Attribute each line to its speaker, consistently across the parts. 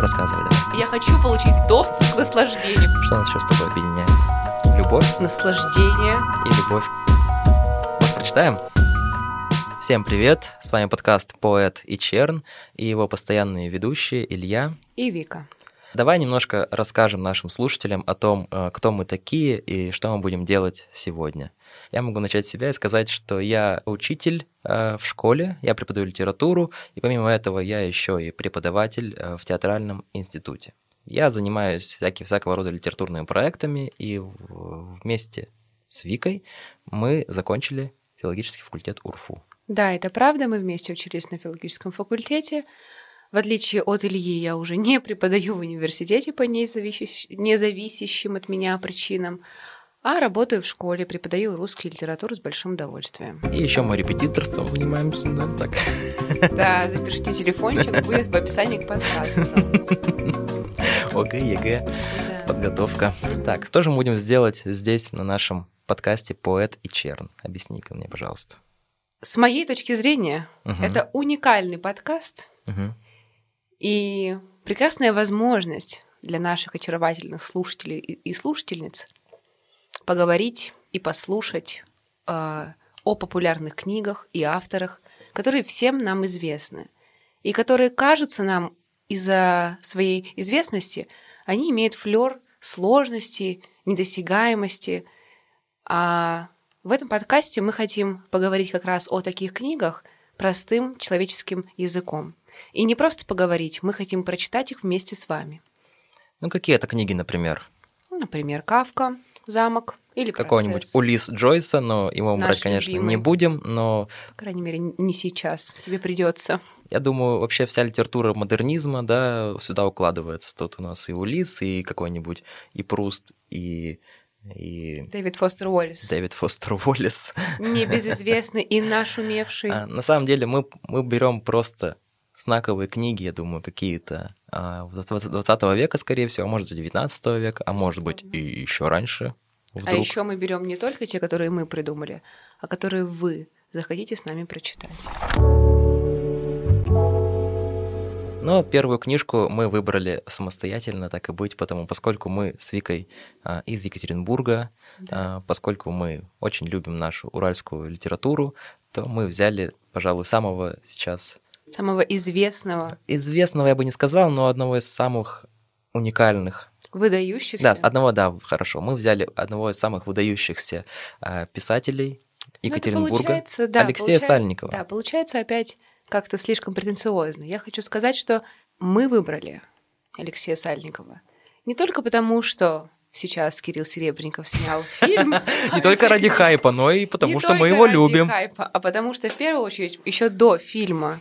Speaker 1: Ну, рассказывай давай.
Speaker 2: Я хочу получить доступ к наслаждению.
Speaker 1: Что нас еще с тобой объединяет? Любовь
Speaker 2: Наслаждение.
Speaker 1: и любовь. Может, прочитаем? Всем привет! С вами подкаст «Поэт и Черн» и его постоянные ведущие Илья.
Speaker 2: И Вика.
Speaker 1: Давай немножко расскажем нашим слушателям о том, э, кто мы такие и что мы будем делать сегодня. Я могу начать себя и сказать, что я учитель э, в школе, я преподаю литературу, и помимо этого я еще и преподаватель э, в театральном институте. Я занимаюсь всякие, всякого рода литературными проектами, и вместе с Викой мы закончили филологический факультет УРФУ.
Speaker 2: Да, это правда, мы вместе учились на филологическом факультете. В отличие от Ильи, я уже не преподаю в университете по независящ- независящим от меня причинам, а работаю в школе, преподаю русский литературу с большим удовольствием.
Speaker 1: И еще мы репетиторством занимаемся, да, так.
Speaker 2: Да, запишите телефончик, будет в описании к подкасту.
Speaker 1: ОГЭ, ЕГЭ,
Speaker 2: Да.
Speaker 1: подготовка. Так, что же мы будем сделать здесь, на нашем подкасте «Поэт и Чернь»? Объясни-ка мне, пожалуйста.
Speaker 2: С моей точки зрения,
Speaker 1: Мгм.
Speaker 2: это уникальный подкаст,
Speaker 1: Мгм.
Speaker 2: И прекрасная возможность для наших очаровательных слушателей и слушательниц поговорить и послушать э, о популярных книгах и авторах, которые всем нам известны, и которые кажутся нам из-за своей известности, они имеют флер сложности, недосягаемости. А в этом подкасте мы хотим поговорить как раз о таких книгах простым человеческим языком. И не просто поговорить, мы хотим прочитать их вместе с вами.
Speaker 1: Ну, какие это книги, например?
Speaker 2: Например, Кавка, Замок или
Speaker 1: Какого-нибудь. Улис Джойса, но его
Speaker 2: Наш
Speaker 1: брать, конечно,
Speaker 2: любимый.
Speaker 1: не будем, но
Speaker 2: По крайней мере, не сейчас. Тебе придется.
Speaker 1: я думаю, вообще вся литература модернизма, да, сюда укладывается. Тут у нас и Улис, и какой-нибудь, и Пруст, и, и
Speaker 2: Дэвид Фостер Уоллес.
Speaker 1: Дэвид Фостер Уоллес.
Speaker 2: Небезызвестный и нашумевший.
Speaker 1: А, На самом деле мы, мы берем просто знаковые книги, я думаю, какие-то а, 20 века, скорее всего, а может быть 19 века, а может быть и еще раньше.
Speaker 2: А
Speaker 1: Вдруг.
Speaker 2: еще мы берем не только те, которые мы придумали, а которые вы захотите с нами прочитать.
Speaker 1: Но первую книжку мы выбрали самостоятельно, так и быть, потому поскольку мы с Викой а, из Екатеринбурга, а, поскольку мы очень любим нашу уральскую литературу, то мы взяли, пожалуй, самого сейчас
Speaker 2: Самого известного,
Speaker 1: известного, я бы не сказал, но одного из самых уникальных
Speaker 2: выдающихся.
Speaker 1: Да, одного, да, хорошо. Мы взяли одного из самых выдающихся а, писателей
Speaker 2: Ну,
Speaker 1: Екатеринбурга,
Speaker 2: да,
Speaker 1: Алексея
Speaker 2: получается-
Speaker 1: Сальникова.
Speaker 2: Да, получается опять как-то слишком претенциозно. Я хочу сказать, что мы выбрали Алексея Сальникова не только потому, что сейчас Кирилл Серебренников снял фильм.
Speaker 1: Не только ради хайпа, но и потому, что мы его любим.
Speaker 2: хайпа, а потому что в первую очередь еще до фильма,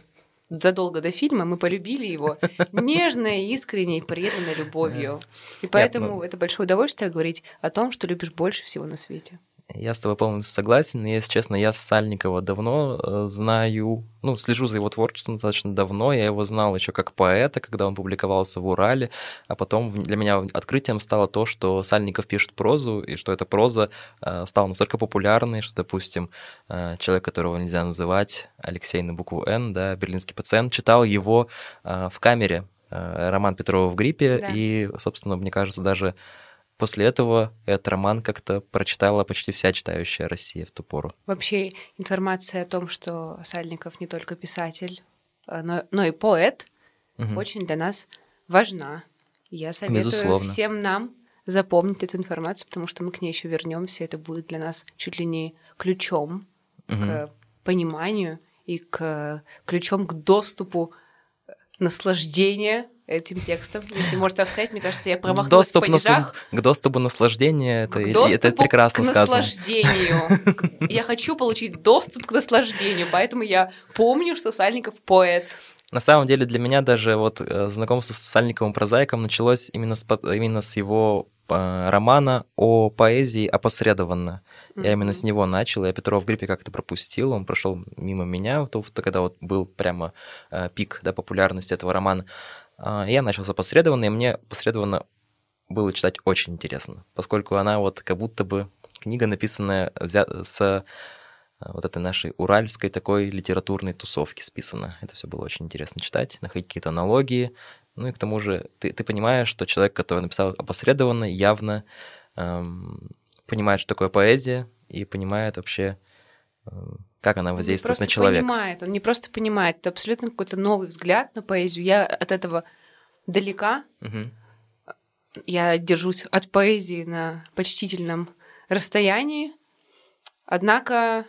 Speaker 2: задолго до фильма мы полюбили его нежной, искренней, преданной любовью. И поэтому
Speaker 1: ну-
Speaker 2: это большое удовольствие говорить о том, что любишь больше всего на свете.
Speaker 1: Я с тобой полностью согласен. Если честно, я Сальникова давно э, знаю, ну, слежу за его творчеством достаточно давно. Я его знал еще как поэта, когда он публиковался в Урале. А потом для меня открытием стало то, что Сальников пишет прозу, и что эта проза э, стала настолько популярной, что, допустим, э, человек, которого нельзя называть, Алексей на букву «Н», да, берлинский пациент, читал его в камере роман Петрова в гриппе,
Speaker 2: Да.
Speaker 1: и, собственно, мне кажется, даже После этого этот роман как-то прочитала почти вся читающая Россия в ту пору.
Speaker 2: Вообще информация о том, что Сальников не только писатель, а, но, но и поэт,
Speaker 1: Мгм.
Speaker 2: очень для нас важна. Я советую
Speaker 1: Безусловно.
Speaker 2: всем нам запомнить эту информацию, потому что мы к ней еще вернемся. Это будет для нас чуть ли не ключом
Speaker 1: Мгм.
Speaker 2: к пониманию и к ключом к доступу э, наслаждения этим текстом. Если можете рассказать, мне кажется, я промахнулась
Speaker 1: Доступ
Speaker 2: в падежах.
Speaker 1: К доступу наслаждения, это,
Speaker 2: К
Speaker 1: это прекрасно
Speaker 2: к
Speaker 1: сказано.
Speaker 2: наслаждению. Я хочу получить доступ к наслаждению, поэтому я помню, что Сальников поэт.
Speaker 1: На самом деле для меня даже вот э, знакомство с Сальниковым прозаиком началось именно с, именно с его э, романа о поэзии опосредованно. Я именно с него начал, я Петрова в гриппе как-то пропустил, он прошел мимо меня, то, когда вот был прямо э, пик да, популярности этого романа. А, Я начал с опосредованно, и мне опосредованно было читать очень интересно, поскольку она вот как будто бы книга, написанная взя- с э, вот этой нашей уральской такой литературной тусовки списана. Это все было очень интересно читать, находить какие-то аналогии, Ну и к тому же ты, ты понимаешь, что человек, который написал опосредованно, явно эм, понимает, что такое поэзия, и понимает вообще, эм, как она воздействует
Speaker 2: он
Speaker 1: на человека.
Speaker 2: понимает, он не просто понимает, это абсолютно какой-то новый взгляд на поэзию. Я от этого далека.
Speaker 1: Мгм.
Speaker 2: Я держусь от поэзии на почтительном расстоянии. Однако,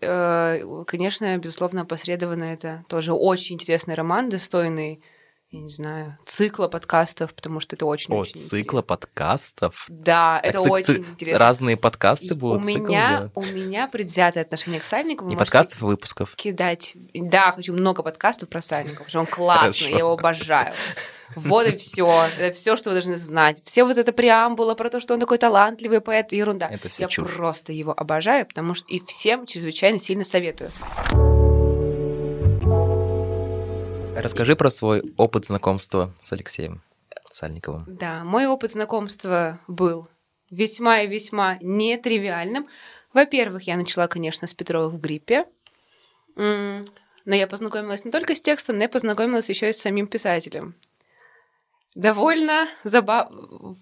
Speaker 2: э, конечно, безусловно, опосредованно это тоже очень интересный роман, достойный, я не знаю, цикла подкастов, потому что это очень
Speaker 1: О,
Speaker 2: очень
Speaker 1: цикла подкастов.
Speaker 2: Да,
Speaker 1: Так
Speaker 2: это
Speaker 1: цик-
Speaker 2: очень
Speaker 1: ци-
Speaker 2: интересно.
Speaker 1: Разные подкасты
Speaker 2: И
Speaker 1: будут
Speaker 2: у меня,
Speaker 1: делать.
Speaker 2: у меня предвзятое отношение к Сальникову.
Speaker 1: Не подкастов, а выпусков.
Speaker 2: кидать. Да, хочу много подкастов про Сальникова, потому что он классный, я его обожаю. Вот и все. Это все, что вы должны знать. Все вот это преамбула про то, что он такой талантливый поэт, ерунда.
Speaker 1: Это всё
Speaker 2: я
Speaker 1: чушь.
Speaker 2: просто его обожаю, потому что и всем чрезвычайно сильно советую.
Speaker 1: Расскажи про свой опыт знакомства с Алексеем Сальниковым.
Speaker 2: Да, мой опыт знакомства был весьма и весьма нетривиальным. Во-первых, я начала, конечно, с Петровых в гриппе. Но я познакомилась не только с текстом, но я познакомилась еще и с самим писателем. Довольно забавно.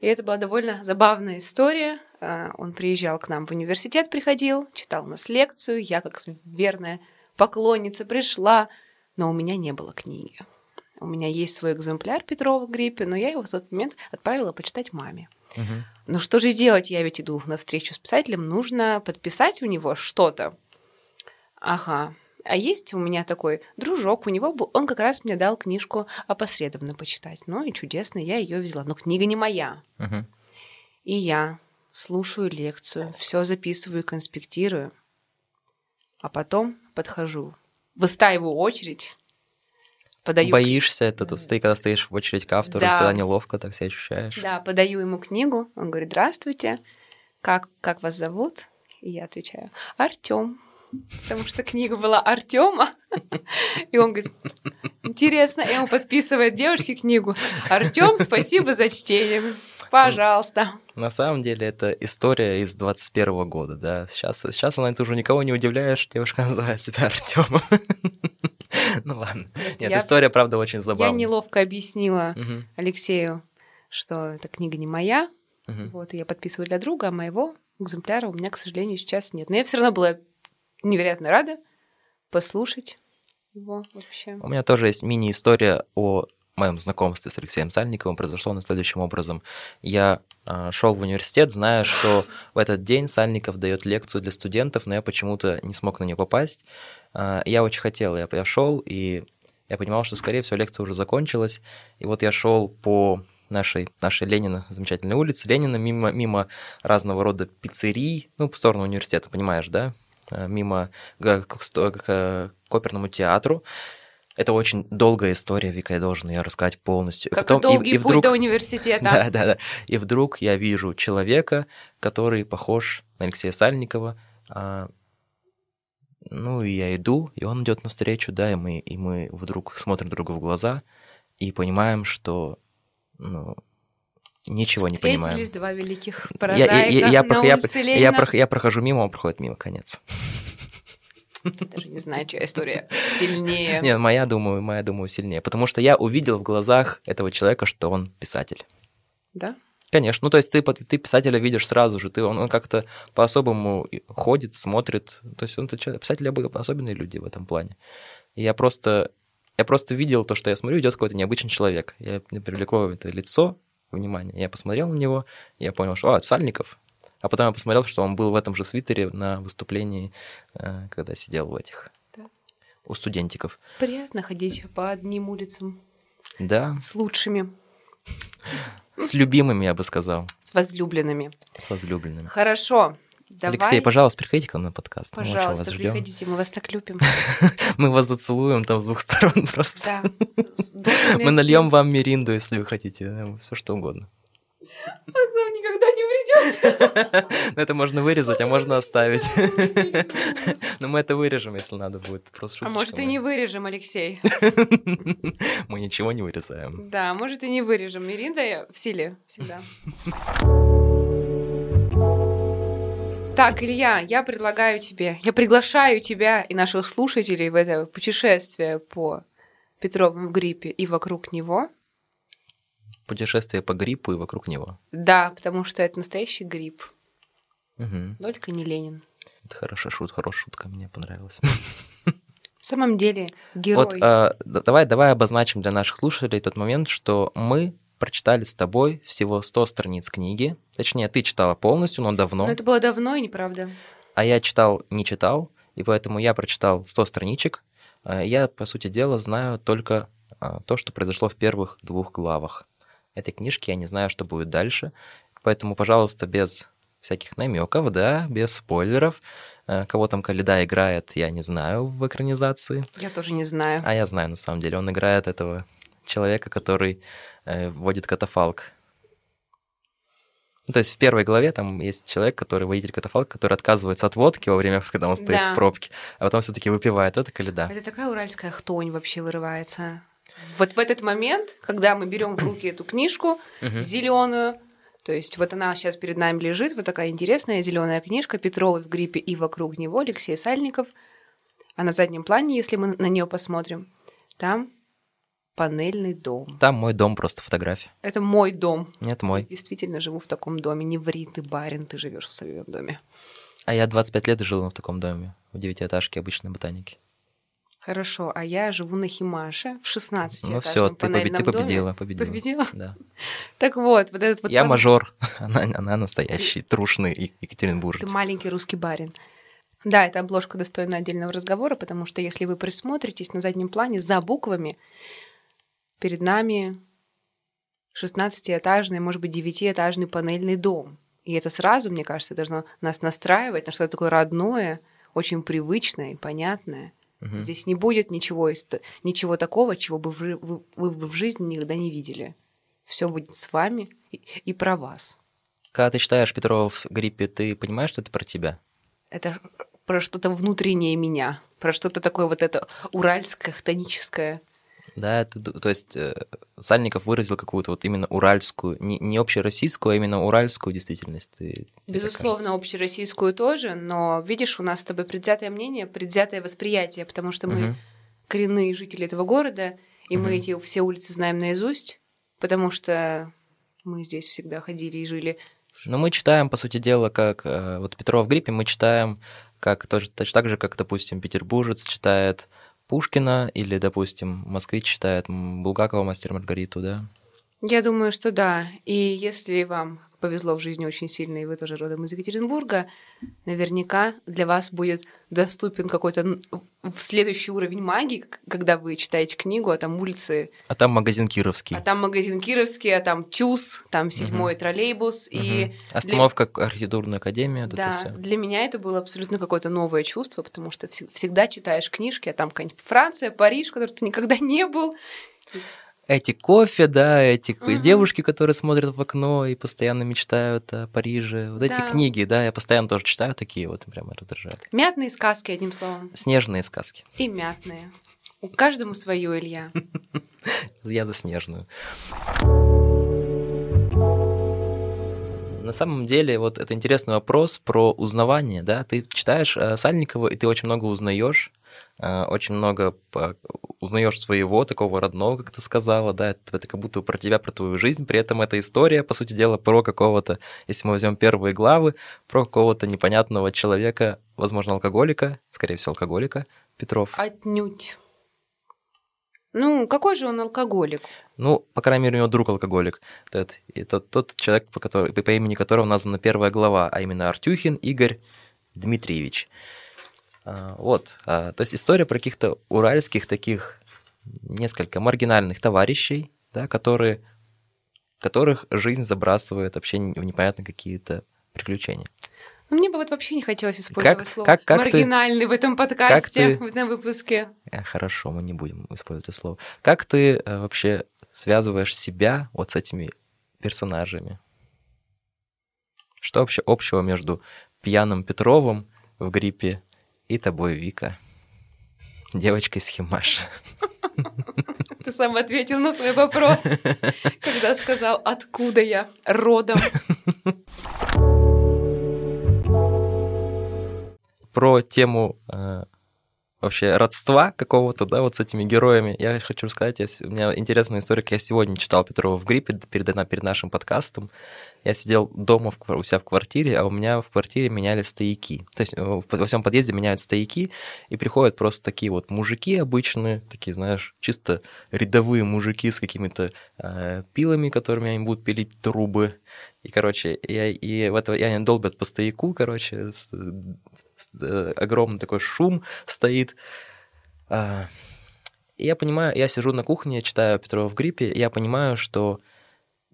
Speaker 2: И это была довольно забавная история. А, Он приезжал к нам в университет, приходил, читал у нас лекцию. Я, как верная поклонница, пришла, но у меня не было книги. У меня есть свой экземпляр Петрова гриппе, но я его в тот момент отправила почитать маме.
Speaker 1: Мгм.
Speaker 2: Ну что же делать? Я ведь иду на встречу с писателем, нужно подписать у него что-то. Ага. А есть у меня такой дружок, у него был, он как раз мне дал книжку опосредованно почитать. Ну и чудесно, я ее взяла. Но книга не моя.
Speaker 1: Мгм.
Speaker 2: И я слушаю лекцию, все записываю, конспектирую, а потом подхожу, выстаиваю очередь, подаю
Speaker 1: Боишься это, то ты когда стоишь в очередь к автору,
Speaker 2: Да.
Speaker 1: всегда неловко так себя ощущаешь.
Speaker 2: Да, подаю ему книгу. Он говорит, здравствуйте, как, как вас зовут? И я отвечаю, Артем. Потому что книга была Артема. И он говорит, интересно, и он подписывает девушке книгу. Артем, спасибо за чтение. Пожалуйста.
Speaker 1: На самом деле это история из 21 года, да. Сейчас, сейчас она это уже никого не удивляет, что девушка называет себя Артемом. Ну ладно. Нет,
Speaker 2: Я-
Speaker 1: история, правда, очень
Speaker 2: Я
Speaker 1: забавная.
Speaker 2: неловко объяснила Алексею, что эта книга не моя.
Speaker 1: мгм.
Speaker 2: Вот, я подписываю для друга, а моего экземпляра у меня, к сожалению, сейчас нет. Но я все равно была невероятно рада послушать его вообще.
Speaker 1: У меня тоже есть мини-история о моем знакомстве с Алексеем Сальниковым. Произошло следующим образом. Я шел в университет, зная, что в этот день Сальников дает лекцию для студентов, но я почему-то не смог на нее попасть. А, Я очень хотел, я, шел, и я понимал, что, скорее всего, лекция уже закончилась. И вот я шел по нашей, нашей Ленина, замечательной улице, Ленина, мимо, мимо разного рода пиццерий, ну, в сторону университета, понимаешь, да? А, Мимо га- к, к, э, к оперному театру. Это очень долгая история, Вика, я должен ее рассказать полностью. И
Speaker 2: Как
Speaker 1: потом-
Speaker 2: и долгий
Speaker 1: и
Speaker 2: путь
Speaker 1: вдруг-
Speaker 2: до университета.
Speaker 1: да, да, да. И вдруг я вижу человека, который похож на Алексея Сальникова. а, ну, и я иду, и он идет навстречу, да, и мы, и мы вдруг смотрим друг другу в глаза и понимаем, что ну, ничего не понимаем.
Speaker 2: Встретились два великих
Speaker 1: Я,
Speaker 2: прозаика
Speaker 1: я, я, я, я- я
Speaker 2: Ленина.
Speaker 1: прох- я прохожу мимо, он проходит мимо, конец.
Speaker 2: Даже не знаю, чья история сильнее.
Speaker 1: Нет, моя, думаю, моя, думаю, сильнее. Потому что я увидел в глазах этого человека, что он писатель.
Speaker 2: Да?
Speaker 1: Конечно, ну то есть ты, ты писателя видишь сразу же, ты, он, он как-то по-особому ходит, смотрит, то есть он писатели особенные люди в этом плане. И я просто, я просто видел то, что я смотрю, идет какой-то необычный человек. Я, привлекло это лицо, внимание, я посмотрел на него, я понял, что, а, это Сальников. А потом я посмотрел, что он был в этом же свитере на выступлении, э, когда сидел в этих,
Speaker 2: Да.
Speaker 1: у студентиков.
Speaker 2: Приятно ходить по одним улицам
Speaker 1: Да,
Speaker 2: с лучшими,
Speaker 1: с любимыми, я бы сказал,
Speaker 2: с возлюбленными.
Speaker 1: с возлюбленными.
Speaker 2: Хорошо. Давай,
Speaker 1: Алексей, пожалуйста, приходите к нам на подкаст. Мы
Speaker 2: пожалуйста,
Speaker 1: ждем.
Speaker 2: приходите, мы вас так любим.
Speaker 1: Мы вас зацелуем там с двух сторон просто.
Speaker 2: Да.
Speaker 1: Мы нальем вам меринду, если вы хотите, все что угодно.
Speaker 2: К нам никогда не придет.
Speaker 1: Но это можно вырезать, а можно оставить. Но мы это вырежем, если надо будет. Просто
Speaker 2: А может и не вырежем, Алексей.
Speaker 1: Мы ничего не вырезаем.
Speaker 2: Да, может и не вырежем. Миринда в силе всегда. Так, Илья, я предлагаю тебе, я приглашаю тебя и наших слушателей в это путешествие по Петровым в гриппе и вокруг него.
Speaker 1: Путешествие по гриппу и вокруг него.
Speaker 2: Да, потому что это настоящий грипп.
Speaker 1: Угу.
Speaker 2: Только не Ленин.
Speaker 1: Это хорошая шутка, хорошая шутка, мне понравилась.
Speaker 2: В самом деле, герой.
Speaker 1: Вот д- давай, давай обозначим для наших слушателей тот момент, что мы прочитали с тобой всего 100 страниц книги. Точнее, ты читала полностью, но давно.
Speaker 2: Но это было давно и неправда.
Speaker 1: А я читал, не читал, и поэтому я прочитал 100 страничек. А Я, по сути дела, знаю только а, то, что произошло в первых двух главах этой книжки. Я не знаю, что будет дальше. Поэтому, пожалуйста, без всяких намеков, да, без спойлеров. Э, Кого там Каледа играет, я не знаю в экранизации.
Speaker 2: Я тоже не знаю.
Speaker 1: А я знаю, на самом деле. Он играет этого человека, который э, вводит катафалк. Ну, то есть в первой главе там есть человек, который водитель катафалка, который отказывается от водки во время, когда он стоит
Speaker 2: Да.
Speaker 1: в пробке, а потом все-таки выпивает. Это Каледа.
Speaker 2: Это такая уральская хтонь вообще вырывается. Вот в этот момент, когда мы берем в руки эту книжку
Speaker 1: Мгм.
Speaker 2: зеленую, то есть вот она сейчас перед нами лежит, вот такая интересная зеленая книжка Петровой в гриппе и вокруг него Алексей Сальников. А на заднем плане, если мы на нее посмотрим, там панельный дом.
Speaker 1: Там мой дом, просто фотография.
Speaker 2: Это мой дом.
Speaker 1: Нет, мой.
Speaker 2: Действительно живу в таком доме. Не ври, ты барин, ты живешь в своем доме.
Speaker 1: А я 25 лет жил в таком доме, в девятиэтажке обычной ботаники.
Speaker 2: Хорошо, а я живу на Химаше в 16
Speaker 1: Ну все, ты, побед- ты победила, победила.
Speaker 2: Победила?
Speaker 1: Да.
Speaker 2: Так вот, вот этот вот...
Speaker 1: Я
Speaker 2: пан-
Speaker 1: мажор, она, она настоящий, трушный е-
Speaker 2: Ты
Speaker 1: екатеринбуржец.
Speaker 2: маленький русский барин. Да, эта обложка достойна отдельного разговора, потому что если вы присмотритесь на заднем плане за буквами, перед нами 16-этажный, может быть, 9-этажный панельный дом. И это сразу, мне кажется, должно нас настраивать на что-то такое родное, очень привычное и понятное.
Speaker 1: Мгм.
Speaker 2: Здесь не будет ничего, ничего такого, чего бы вы, вы- вы бы в жизни никогда не видели. Все будет с вами и, и про вас.
Speaker 1: Когда ты читаешь Петрова в гриппе, ты понимаешь, что это про тебя?
Speaker 2: Это про что-то внутреннее меня, про что-то такое вот это уральское, хтоническое.
Speaker 1: Да, это, д- то есть э, Сальников выразил какую-то вот именно уральскую, не, не общероссийскую, а именно уральскую действительность. Ты-
Speaker 2: Безусловно, общероссийскую тоже, но видишь, у нас с тобой предвзятое мнение, предвзятое восприятие, потому что мы
Speaker 1: Мгм.
Speaker 2: коренные жители этого города, и мы
Speaker 1: Мгм.
Speaker 2: эти все улицы знаем наизусть, потому что мы здесь всегда ходили и жили.
Speaker 1: Но мы читаем, по сути дела, как э, вот Петрова в гриппе, мы читаем как тоже, точно так же, как, допустим, петербуржец читает Пушкина, или, допустим, москвич читает Булгакова «Мастер Маргариту», да?
Speaker 2: Я думаю, что да. И если вам повезло в жизни очень сильно, и вы тоже родом из Екатеринбурга, наверняка для вас будет доступен какой-то в следующий уровень магии, когда вы читаете книгу, а там улицы,
Speaker 1: А там магазин Кировский.
Speaker 2: а там магазин Кировский, а там ТЮЗ, там седьмой троллейбус. И
Speaker 1: Мгм. Остановка архитектурной академии, вот это
Speaker 2: да,
Speaker 1: все.
Speaker 2: для меня это было абсолютно какое-то новое чувство, потому что вс- всегда читаешь книжки, а там какая-нибудь Франция, Париж, в которой ты никогда не был.
Speaker 1: Эти кофе, да, эти
Speaker 2: Мгм.
Speaker 1: девушки, которые смотрят в окно и постоянно мечтают о Париже. Вот эти
Speaker 2: Да.
Speaker 1: книги, да, я постоянно тоже читаю такие вот, прямо раздражают.
Speaker 2: Мятные сказки, одним словом.
Speaker 1: Снежные сказки.
Speaker 2: И мятные. У каждому свое, Илья.
Speaker 1: Я за снежную. На самом деле, вот это интересный вопрос про узнавание, да, ты читаешь э, Сальникова, и ты очень много узнаешь, очень много узнаешь своего, такого родного, как ты сказала, да, это, это как будто про тебя, про твою жизнь, при этом эта история, по сути дела, про какого-то, если мы возьмем первые главы, про какого-то непонятного человека, возможно, алкоголика, скорее всего, алкоголика, Петров.
Speaker 2: Отнюдь. Ну, какой же он алкоголик?
Speaker 1: Ну, по крайней мере, у него друг алкоголик. Это, это тот человек, по, которому- по имени которого названа первая глава, а именно Артюхин Игорь Дмитриевич. А, Вот. а, То есть история про каких-то уральских таких несколько маргинальных товарищей, да, которые, которых жизнь забрасывает вообще в непонятно какие-то приключения.
Speaker 2: Ну, мне бы вот вообще не хотелось использовать
Speaker 1: Как-
Speaker 2: слово
Speaker 1: как- как ты-
Speaker 2: маргинальный в этом подкасте,
Speaker 1: ты-
Speaker 2: в этом выпуске.
Speaker 1: Э, Хорошо, мы не будем использовать это слово. Как ты э, вообще связываешь себя вот с этими персонажами? Что вообще общего между пьяным Петровым в гриппе и тобой, Вика? Девочкой с Химаш.
Speaker 2: Ты сам ответил на свой вопрос, когда сказал, откуда я родом.
Speaker 1: Про тему э, вообще родства какого-то, да, вот с этими героями. Я хочу рассказать, я, у меня интересная история, я сегодня читал Петрова в гриппе перед, перед нашим подкастом. Я сидел дома в, у себя в квартире, а у меня в квартире меняли стояки. То есть э, во всем подъезде меняют стояки, и приходят просто такие вот мужики обычные, такие, знаешь, чисто рядовые мужики с какими-то э, пилами, которыми они будут пилить трубы. И, короче, я, и в этого, и они долбят по стояку, короче, с, огромный такой шум стоит. А, я понимаю, я сижу на кухне, читаю Петрова в гриппе, я понимаю, что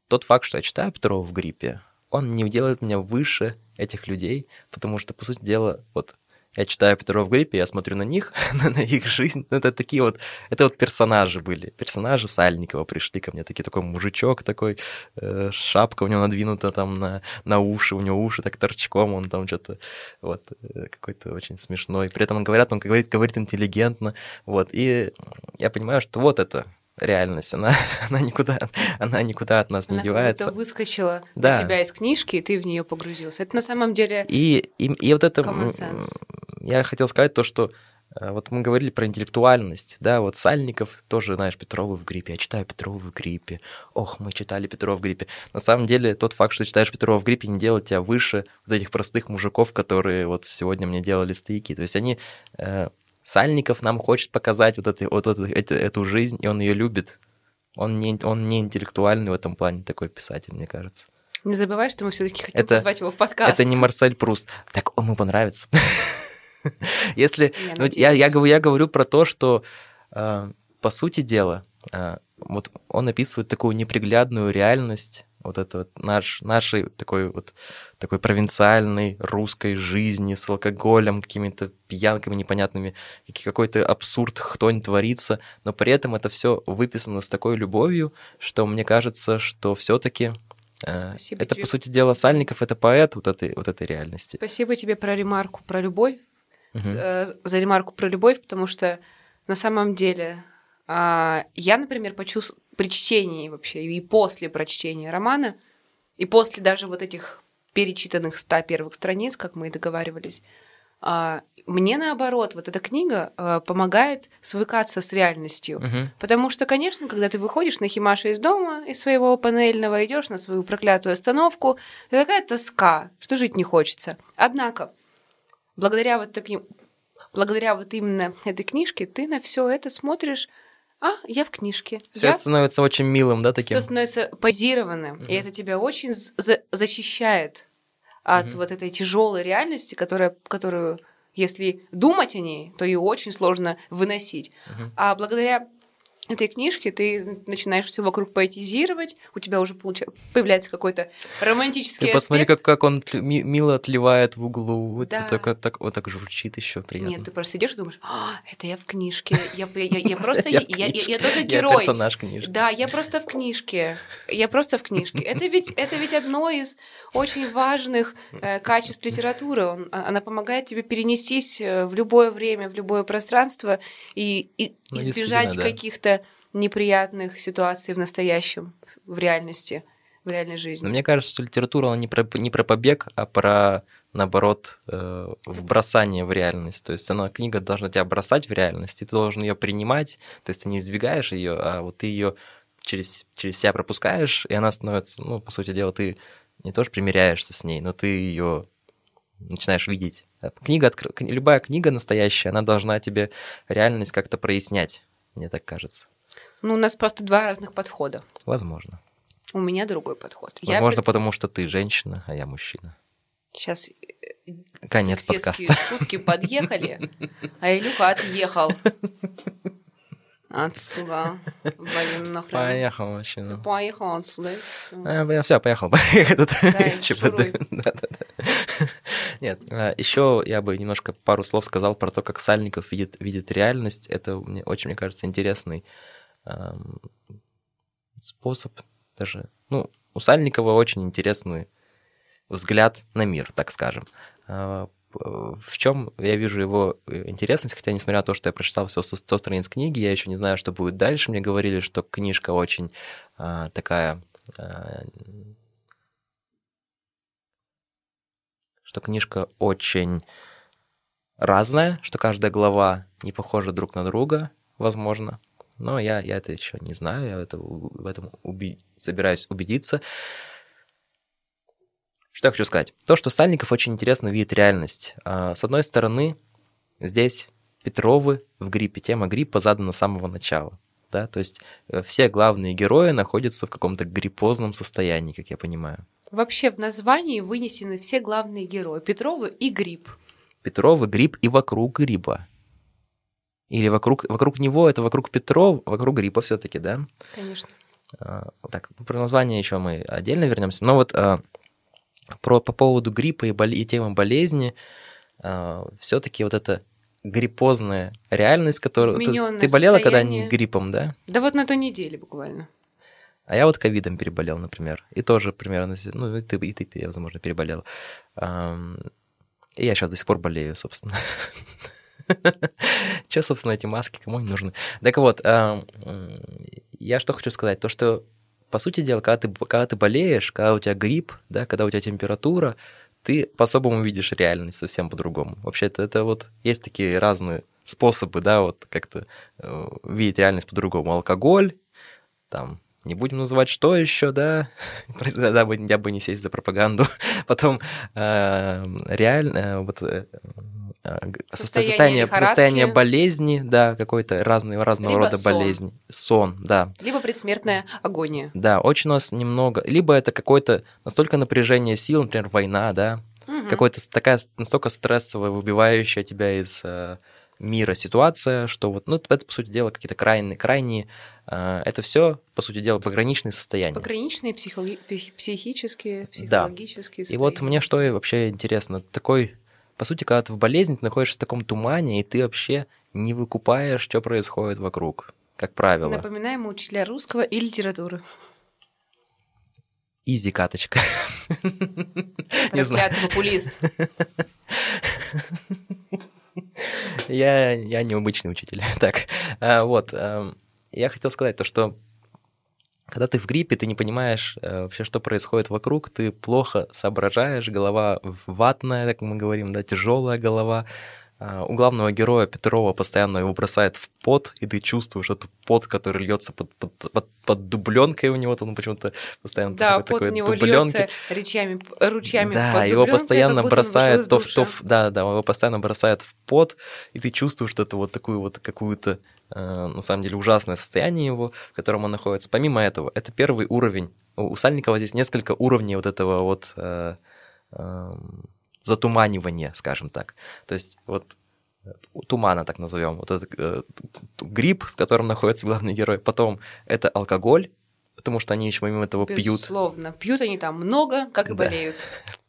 Speaker 1: тот факт, что я читаю Петрова в гриппе, он не делает меня выше этих людей, потому что, по сути дела, вот я читаю Петрова в гриппе, я смотрю на них, на их жизнь. Ну, это такие вот, это вот персонажи были. Персонажи Сальникова пришли ко мне. Такие, такой мужичок такой, э, шапка у него надвинута там на, на уши, у него уши так торчком, он там что-то вот э, какой-то очень смешной. При этом он говорит, он говорит, говорит интеллигентно. Вот, и я понимаю, что вот это реальность, она, она, никуда, она никуда от нас
Speaker 2: она
Speaker 1: не девается.
Speaker 2: Она выскочила да. у тебя из книжки, и ты в нее погрузился. Это на самом деле
Speaker 1: И, и, и вот это... Я хотел сказать то, что э, вот мы говорили про интеллектуальность, да, вот Сальников тоже, знаешь, Петрова в гриппе, я читаю Петрова в гриппе, ох, мы читали Петрова в гриппе. На самом деле тот факт, что читаешь Петрова в гриппе, не делает тебя выше вот этих простых мужиков, которые вот сегодня мне делали стояки. То есть они э, Сальников нам хочет показать вот, это, вот эту, эту, эту жизнь, и он ее любит. Он не, он не интеллектуальный в этом плане такой писатель, мне кажется.
Speaker 2: Не забывай, что мы все-таки хотим это, позвать его в подкаст.
Speaker 1: Это не Марсель Пруст. Так он ему понравится. Если ну, я, я, я говорю про то, что э, по сути дела, э, вот он описывает такую неприглядную реальность вот это вот наш, нашей такой вот такой провинциальной русской жизни с алкоголем, какими-то пьянками непонятными, какой-то абсурд, хтонь творится, но при этом это все выписано с такой любовью, что мне кажется, что все-таки э, это, тебе. по сути дела, Сальников — это поэт вот этой, вот этой реальности.
Speaker 2: Спасибо тебе про ремарку про любовь, угу. за ремарку про любовь, потому что на самом деле я, например, почувствовала при чтении вообще, и после прочтения романа, и после даже вот этих перечитанных ста первых страниц, как мы и договаривались, а, мне наоборот, вот эта книга а, помогает свыкаться с реальностью. Угу. Потому что, конечно, когда ты выходишь на Химаша из дома, из своего панельного, идешь на свою проклятую остановку, это такая тоска, что жить не хочется. Однако, благодаря вот таким благодаря вот именно этой книжке ты на все это смотришь а, я в книжке.
Speaker 1: Все
Speaker 2: я...
Speaker 1: становится очень милым, да, таким?
Speaker 2: Все становится позированным, угу. и это тебя очень за защищает от угу. вот этой тяжелой реальности, которая, которую, если думать о ней, то ее очень сложно выносить. Угу. А благодаря этой книжки ты начинаешь все вокруг поэтизировать, у тебя уже получа... появляется какой-то романтический
Speaker 1: Ты посмотри, как, как он мило отливает в углу, да. так, так, вот так журчит еще приятно.
Speaker 2: Нет, ты просто идешь и думаешь, а, это я в книжке, я, я, я, просто, я, я, я, я тоже герой. Я
Speaker 1: персонаж книжки.
Speaker 2: Да, я просто в книжке, я просто в книжке. Это ведь, это ведь одно из очень важных э, качеств литературы. Он, а, она помогает тебе перенестись э, в любое время, в любое пространство и, и ну, избежать да. каких-то неприятных ситуаций в настоящем, в реальности, в реальной жизни.
Speaker 1: Но мне кажется, что литература она не про, не про побег, а про наоборот, э, вбросание в реальность. То есть она книга должна тебя бросать в реальность, и ты должен ее принимать. То есть ты не избегаешь ее, а вот ты ее через, через себя пропускаешь, и она становится, ну, по сути дела, ты не тоже примиряешься с ней, но ты ее начинаешь видеть. Книга, любая книга настоящая, она должна тебе реальность как-то прояснять, мне так кажется.
Speaker 2: Ну, у нас просто два разных подхода.
Speaker 1: Возможно.
Speaker 2: У меня другой подход.
Speaker 1: Возможно, я... потому что ты женщина, а я мужчина.
Speaker 2: Сейчас
Speaker 1: э, конец подкаста.
Speaker 2: Шутки подъехали, а Илюха отъехал. Отсюда. Блин, нахрен.
Speaker 1: Поехал машина.
Speaker 2: Поехал отсюда. Все,
Speaker 1: а, я все, поехал. Тут из ЧПД. Да, да, да. Нет, а, еще я бы немножко пару слов сказал про то, как Сальников видит, видит реальность. Это мне очень, мне кажется, интересный способ даже. Ну, у Сальникова очень интересный взгляд на мир, так скажем. А, в чем я вижу его э, интересность, хотя несмотря на то, что я прочитал все 100 страниц книги, я еще не знаю, что будет дальше. Мне говорили, что книжка очень такая... Что книжка очень разная, что каждая глава не похожа друг на друга, возможно. Но я, я это еще не знаю, я это, в этом уби- собираюсь убедиться. Что я хочу сказать? То, что Сальников очень интересно видит реальность. А, с одной стороны, здесь Петровы в гриппе, тема гриппа задана с самого начала. Да? То есть э, все главные герои находятся в каком-то гриппозном состоянии, как я понимаю.
Speaker 2: Вообще в названии вынесены все главные герои. Петровы и грипп.
Speaker 1: Петровы, грипп и вокруг гриба. Или вокруг, вокруг него, это вокруг Петров, вокруг гриппа все-таки, да?
Speaker 2: Конечно.
Speaker 1: А, Так, про название еще мы отдельно вернемся. Но вот а, про, по поводу гриппа и, боле- и темы болезни, все-таки вот эта гриппозная реальность, которую... Ты,
Speaker 2: Изменённое
Speaker 1: ты болела когда-нибудь гриппом, да?
Speaker 2: Да вот на той неделе буквально.
Speaker 1: А я вот ковидом переболел, например. И тоже примерно... Ну, и ты, и ты возможно, переболел. И я сейчас до сих пор болею, собственно. Че, собственно, эти маски кому они нужны? Так вот, м, я что хочу сказать, то, что, по сути дела, когда ты, когда ты болеешь, когда у тебя грипп, да, когда у тебя температура, ты по-особому видишь реальность совсем по-другому. Вообще, это, вот есть такие разные способы, да, вот как-то э, видеть реальность по-другому. Алкоголь, там, не будем называть, что еще, да, да, бы- я бы не сесть за пропаганду. Потом э, реально, вот э, э, г- состо-
Speaker 2: Состояние
Speaker 1: состояние,
Speaker 2: лихорадки.
Speaker 1: состояние болезни, да, какой-то разный, разного
Speaker 2: Либо
Speaker 1: рода
Speaker 2: сон.
Speaker 1: болезни. Сон, да.
Speaker 2: Либо предсмертная агония.
Speaker 1: Да, очень у нас немного. Либо это какое-то настолько напряжение сил, например, война, да,
Speaker 2: Мгм.
Speaker 1: какой-то такая настолько стрессовая, выбивающая тебя из э, мира ситуация, что вот, ну, это, по сути дела, какие-то крайние, крайние, э, это все, по сути дела, пограничные состояния.
Speaker 2: Пограничные психологи- психи- психические,
Speaker 1: Да.
Speaker 2: психологические
Speaker 1: И вот
Speaker 2: состояния.
Speaker 1: мне что вообще интересно, такой, по сути, когда ты в болезни, ты находишься в таком тумане, и ты вообще не выкупаешь, что происходит вокруг, как правило.
Speaker 2: Напоминаем учителя русского и литературы.
Speaker 1: Изи каточка. Не знаю.
Speaker 2: Популист.
Speaker 1: Я, я необычный учитель. Так, а, вот. Я хотел сказать то, что когда ты в гриппе, ты не понимаешь э, вообще, что происходит вокруг, ты плохо соображаешь, голова ватная, как мы говорим, да, тяжелая голова. А, У главного героя Петрова постоянно его бросает в пот, и ты чувствуешь этот пот, который льется под, под, под, под дубленкой у него, он почему-то постоянно
Speaker 2: Да,
Speaker 1: такой-
Speaker 2: пот у
Speaker 1: такой
Speaker 2: него
Speaker 1: дубленки.
Speaker 2: льется ручьями, ручьями
Speaker 1: Да,
Speaker 2: под
Speaker 1: его постоянно бросает то в, то в, да, да, его постоянно бросает в пот, и ты чувствуешь, что это вот такую вот какую-то э, на самом деле ужасное состояние его, в котором он находится. Помимо этого, это первый уровень. У у Сальникова здесь несколько уровней вот этого вот затуманивания, скажем так. То есть вот э, тумана, так назовем, вот этот э, гриб, в котором находится главный герой. Потом это алкоголь, потому что они еще помимо этого пьют.
Speaker 2: Безусловно. Пьют они там много, как и
Speaker 1: Да.
Speaker 2: болеют.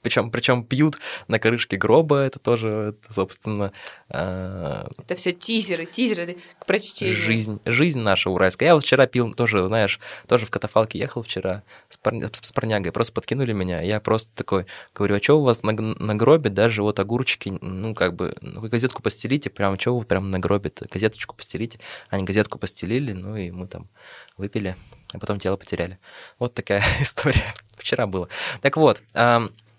Speaker 1: Причем, причем пьют на крышке гроба, это тоже, это, собственно, э,
Speaker 2: Это все тизеры, тизеры к прочтению.
Speaker 1: жизнь, жизнь наша уральская. Я вот вчера пил, тоже, знаешь, тоже в катафалке ехал вчера с, парня- с парнягой, просто подкинули меня. Я просто такой говорю, а что у вас на, на гробе даже вот огурчики, ну, как бы, ну, вы газетку постелите, прям, что вы прям на гробе газеточку постелите. Они газетку постелили, ну, и мы там выпили, а потом тело потеряли. Вот такая история. Вчера было. Так вот,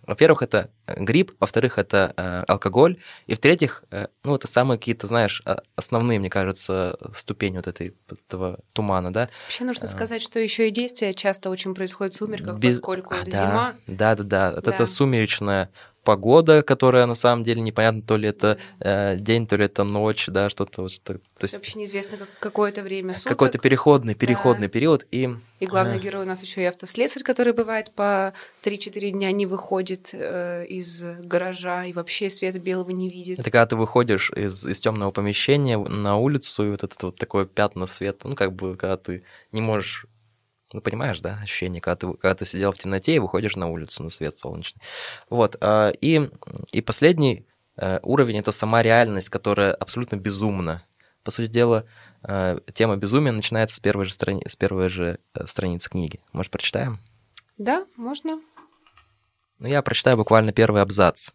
Speaker 1: во-первых, это э, грипп, во-вторых, это э, алкоголь, и в-третьих, э, ну, это самые какие-то, знаешь, а- основные, мне кажется, ступени вот этой, этого тумана, да.
Speaker 2: Вообще нужно
Speaker 1: А.
Speaker 2: сказать, что еще и действие часто очень происходит в сумерках,
Speaker 1: Без-
Speaker 2: поскольку
Speaker 1: А,
Speaker 2: это
Speaker 1: да,
Speaker 2: зима.
Speaker 1: Да, да, да. Вот
Speaker 2: Да.
Speaker 1: Это сумеречная погода, которая на самом деле непонятно, то ли это э, день, то ли это ночь, да, что-то вот что. То есть
Speaker 2: Вообще неизвестно как, какое-то время суток.
Speaker 1: какой-то переходный, переходный период, и
Speaker 2: И главный
Speaker 1: А.
Speaker 2: герой у нас еще и автослесарь, который бывает по 3-4 дня не выходит э, из гаража и вообще света белого не видит.
Speaker 1: Это когда ты выходишь из, из темного помещения на улицу, и вот это вот такое пятна света, ну, как бы, когда ты не можешь, ну, понимаешь, да, ощущение, когда ты, когда ты сидел в темноте и выходишь на улицу, на свет солнечный. Вот, а, и, и последний э, уровень — это сама реальность, которая абсолютно безумна. По сути дела, э, тема безумия начинается с первой же, страни... с первой же э, страницы книги. Может, прочитаем?
Speaker 2: Да, можно.
Speaker 1: Ну, я прочитаю буквально первый абзац.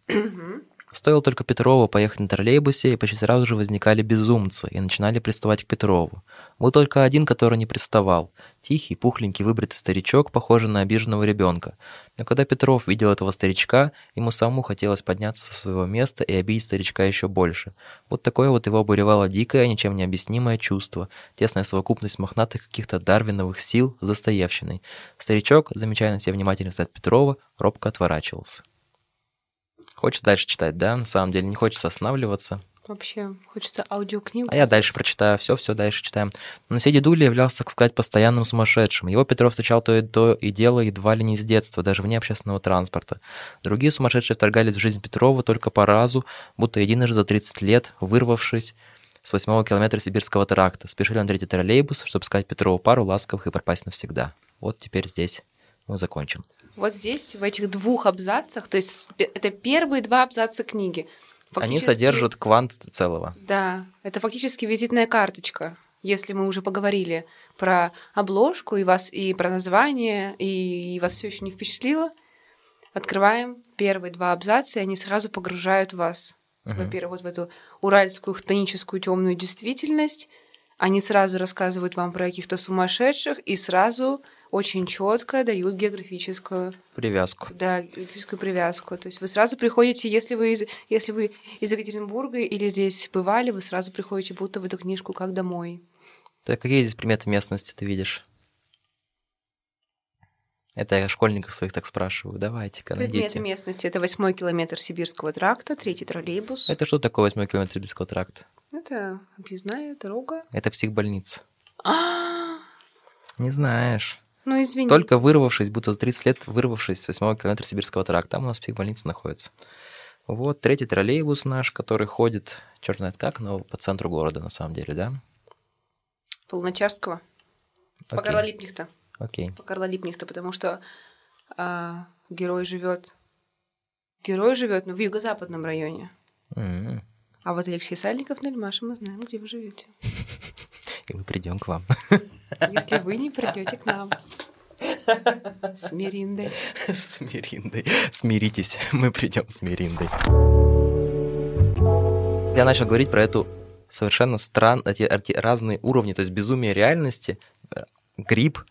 Speaker 1: Стоило только Петрову поехать на троллейбусе, и почти сразу же возникали безумцы и начинали приставать к Петрову. Был только один, который не приставал. Тихий, пухленький, выбритый старичок, похожий на обиженного ребенка. Но когда Петров видел этого старичка, ему самому хотелось подняться со своего места и обидеть старичка еще больше. Вот такое вот его обуревало дикое, ничем не объяснимое чувство, тесная совокупность мохнатых каких-то дарвиновых сил застоявщиной. Старичок, замечая на себе внимательность от Петрова, робко отворачивался. Хочешь дальше читать, да? На самом деле не хочется останавливаться.
Speaker 2: Вообще, хочется аудиокнигу.
Speaker 1: А я дальше прочитаю, все, все дальше читаем. Но сей дедуля являлся, так сказать, постоянным сумасшедшим. Его Петров встречал то и, то и дело едва ли не с детства, даже вне общественного транспорта. Другие сумасшедшие вторгались в жизнь Петрова только по разу, будто единожды за 30 лет, вырвавшись с восьмого километра сибирского тракта. Спешили на третий троллейбус, чтобы сказать Петрову пару ласковых и пропасть навсегда. Вот теперь здесь мы закончим.
Speaker 2: Вот здесь, в этих двух абзацах, то есть это первые два абзаца книги.
Speaker 1: Они содержат квант целого.
Speaker 2: Да, это фактически визитная карточка. Если мы уже поговорили про обложку и вас и про название, и вас все еще не впечатлило, открываем первые два абзаца, и они сразу погружают вас, угу. во-первых, вот в эту уральскую хтоническую темную действительность. Они сразу рассказывают вам про каких-то сумасшедших и сразу очень четко дают географическую
Speaker 1: привязку.
Speaker 2: Да, географическую привязку. То есть вы сразу приходите, если вы из, если вы из Екатеринбурга или здесь бывали, вы сразу приходите будто в эту книжку как домой.
Speaker 1: Так какие здесь приметы местности ты видишь? Это я школьников своих так спрашиваю. Давайте-ка, найдите.
Speaker 2: Предметы местности. Это восьмой километр Сибирского тракта, третий троллейбус.
Speaker 1: Это что такое восьмой километр Сибирского тракта?
Speaker 2: Это объездная дорога.
Speaker 1: Это психбольница.
Speaker 2: А,
Speaker 1: Не знаешь.
Speaker 2: Ну, извините.
Speaker 1: Только вырвавшись, будто за 30 лет вырвавшись с 8 километра Сибирского тракта, там у нас психбольница находится. Вот третий троллейбус наш, который ходит, черт знает как, но по центру города на самом деле, да?
Speaker 2: По Луначарского. По
Speaker 1: Окей.
Speaker 2: Карла Липнихта.
Speaker 1: Окей.
Speaker 2: По Карла Липнихта, потому что а, герой живет. Герой живет ну, в юго-западном районе.
Speaker 1: М.
Speaker 2: А вот Алексей Сальников, Нельмаша, мы знаем, где вы живете.
Speaker 1: И мы придем к вам.
Speaker 2: Если вы не придете к нам. С Мириндой.
Speaker 1: С Мириндой. Смиритесь, мы придем с Мириндой. Я начал говорить про эту совершенно странные, эти, эти разные уровни, то есть безумие реальности, э, грипп,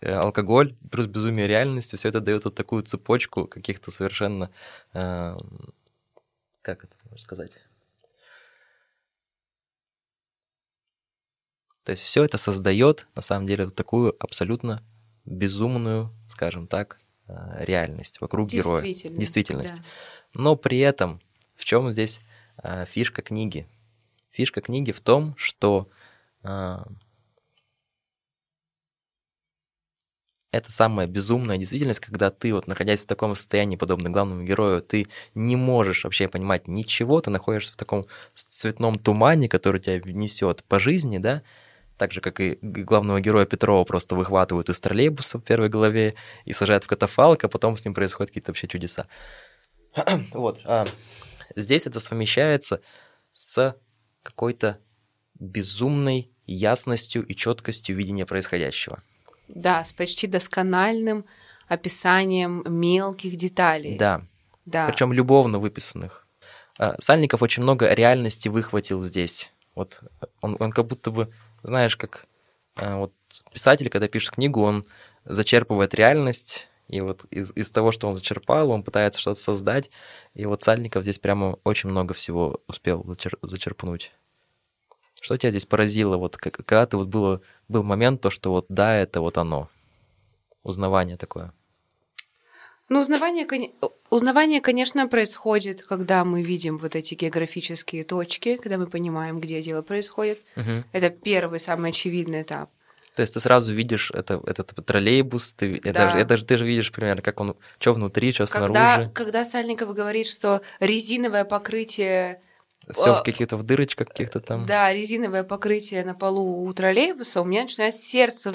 Speaker 1: э, алкоголь, плюс безумие реальности, все это дает вот такую цепочку каких-то совершенно, э, как это можно сказать? То есть все это создает, на самом деле, вот такую абсолютно безумную, скажем так, э, реальность вокруг героя.
Speaker 2: Действительность.
Speaker 1: Действительность.
Speaker 2: да.
Speaker 1: Но при этом в чем здесь э, фишка книги? Фишка книги в том, что э, это самая безумная действительность, когда ты, вот находясь в таком состоянии, подобно главному герою, ты не можешь вообще понимать ничего, ты находишься в таком цветном тумане, который тебя несет по жизни, да, так же, как и главного героя Петрова просто выхватывают из троллейбуса в первой главе и сажают в катафалк, а потом с ним происходят какие-то вообще чудеса. Вот. а здесь это совмещается с какой-то безумной ясностью и четкостью видения происходящего.
Speaker 2: Да, с почти доскональным описанием мелких деталей.
Speaker 1: Да.
Speaker 2: Да.
Speaker 1: Причем любовно выписанных. А, Сальников очень много реальности выхватил здесь. Вот он, он как будто бы, знаешь, как а, вот писатель, когда пишет книгу, он зачерпывает реальность, и вот из, из того, что он зачерпал, он пытается что-то создать. И вот Сальников здесь прямо очень много всего успел зачер- зачерпнуть. Что тебя здесь поразило, вот когда ты вот было, был момент, то, что вот да, это вот оно. Узнавание такое.
Speaker 2: Ну, узнавание, узнавание, конечно, происходит, когда мы видим вот эти географические точки, когда мы понимаем, где дело происходит.
Speaker 1: Мгм.
Speaker 2: Это первый, самый очевидный этап.
Speaker 1: То есть ты сразу видишь это, этот троллейбус, ты,
Speaker 2: Да.
Speaker 1: даже, даже, ты же видишь примерно, как он, что внутри, что
Speaker 2: Когда,
Speaker 1: снаружи.
Speaker 2: когда Сальников говорит, что резиновое покрытие
Speaker 1: Все
Speaker 2: а,
Speaker 1: в каких-то в дырочках каких-то там.
Speaker 2: Да, резиновое покрытие на полу у троллейбуса, у меня начинает сердце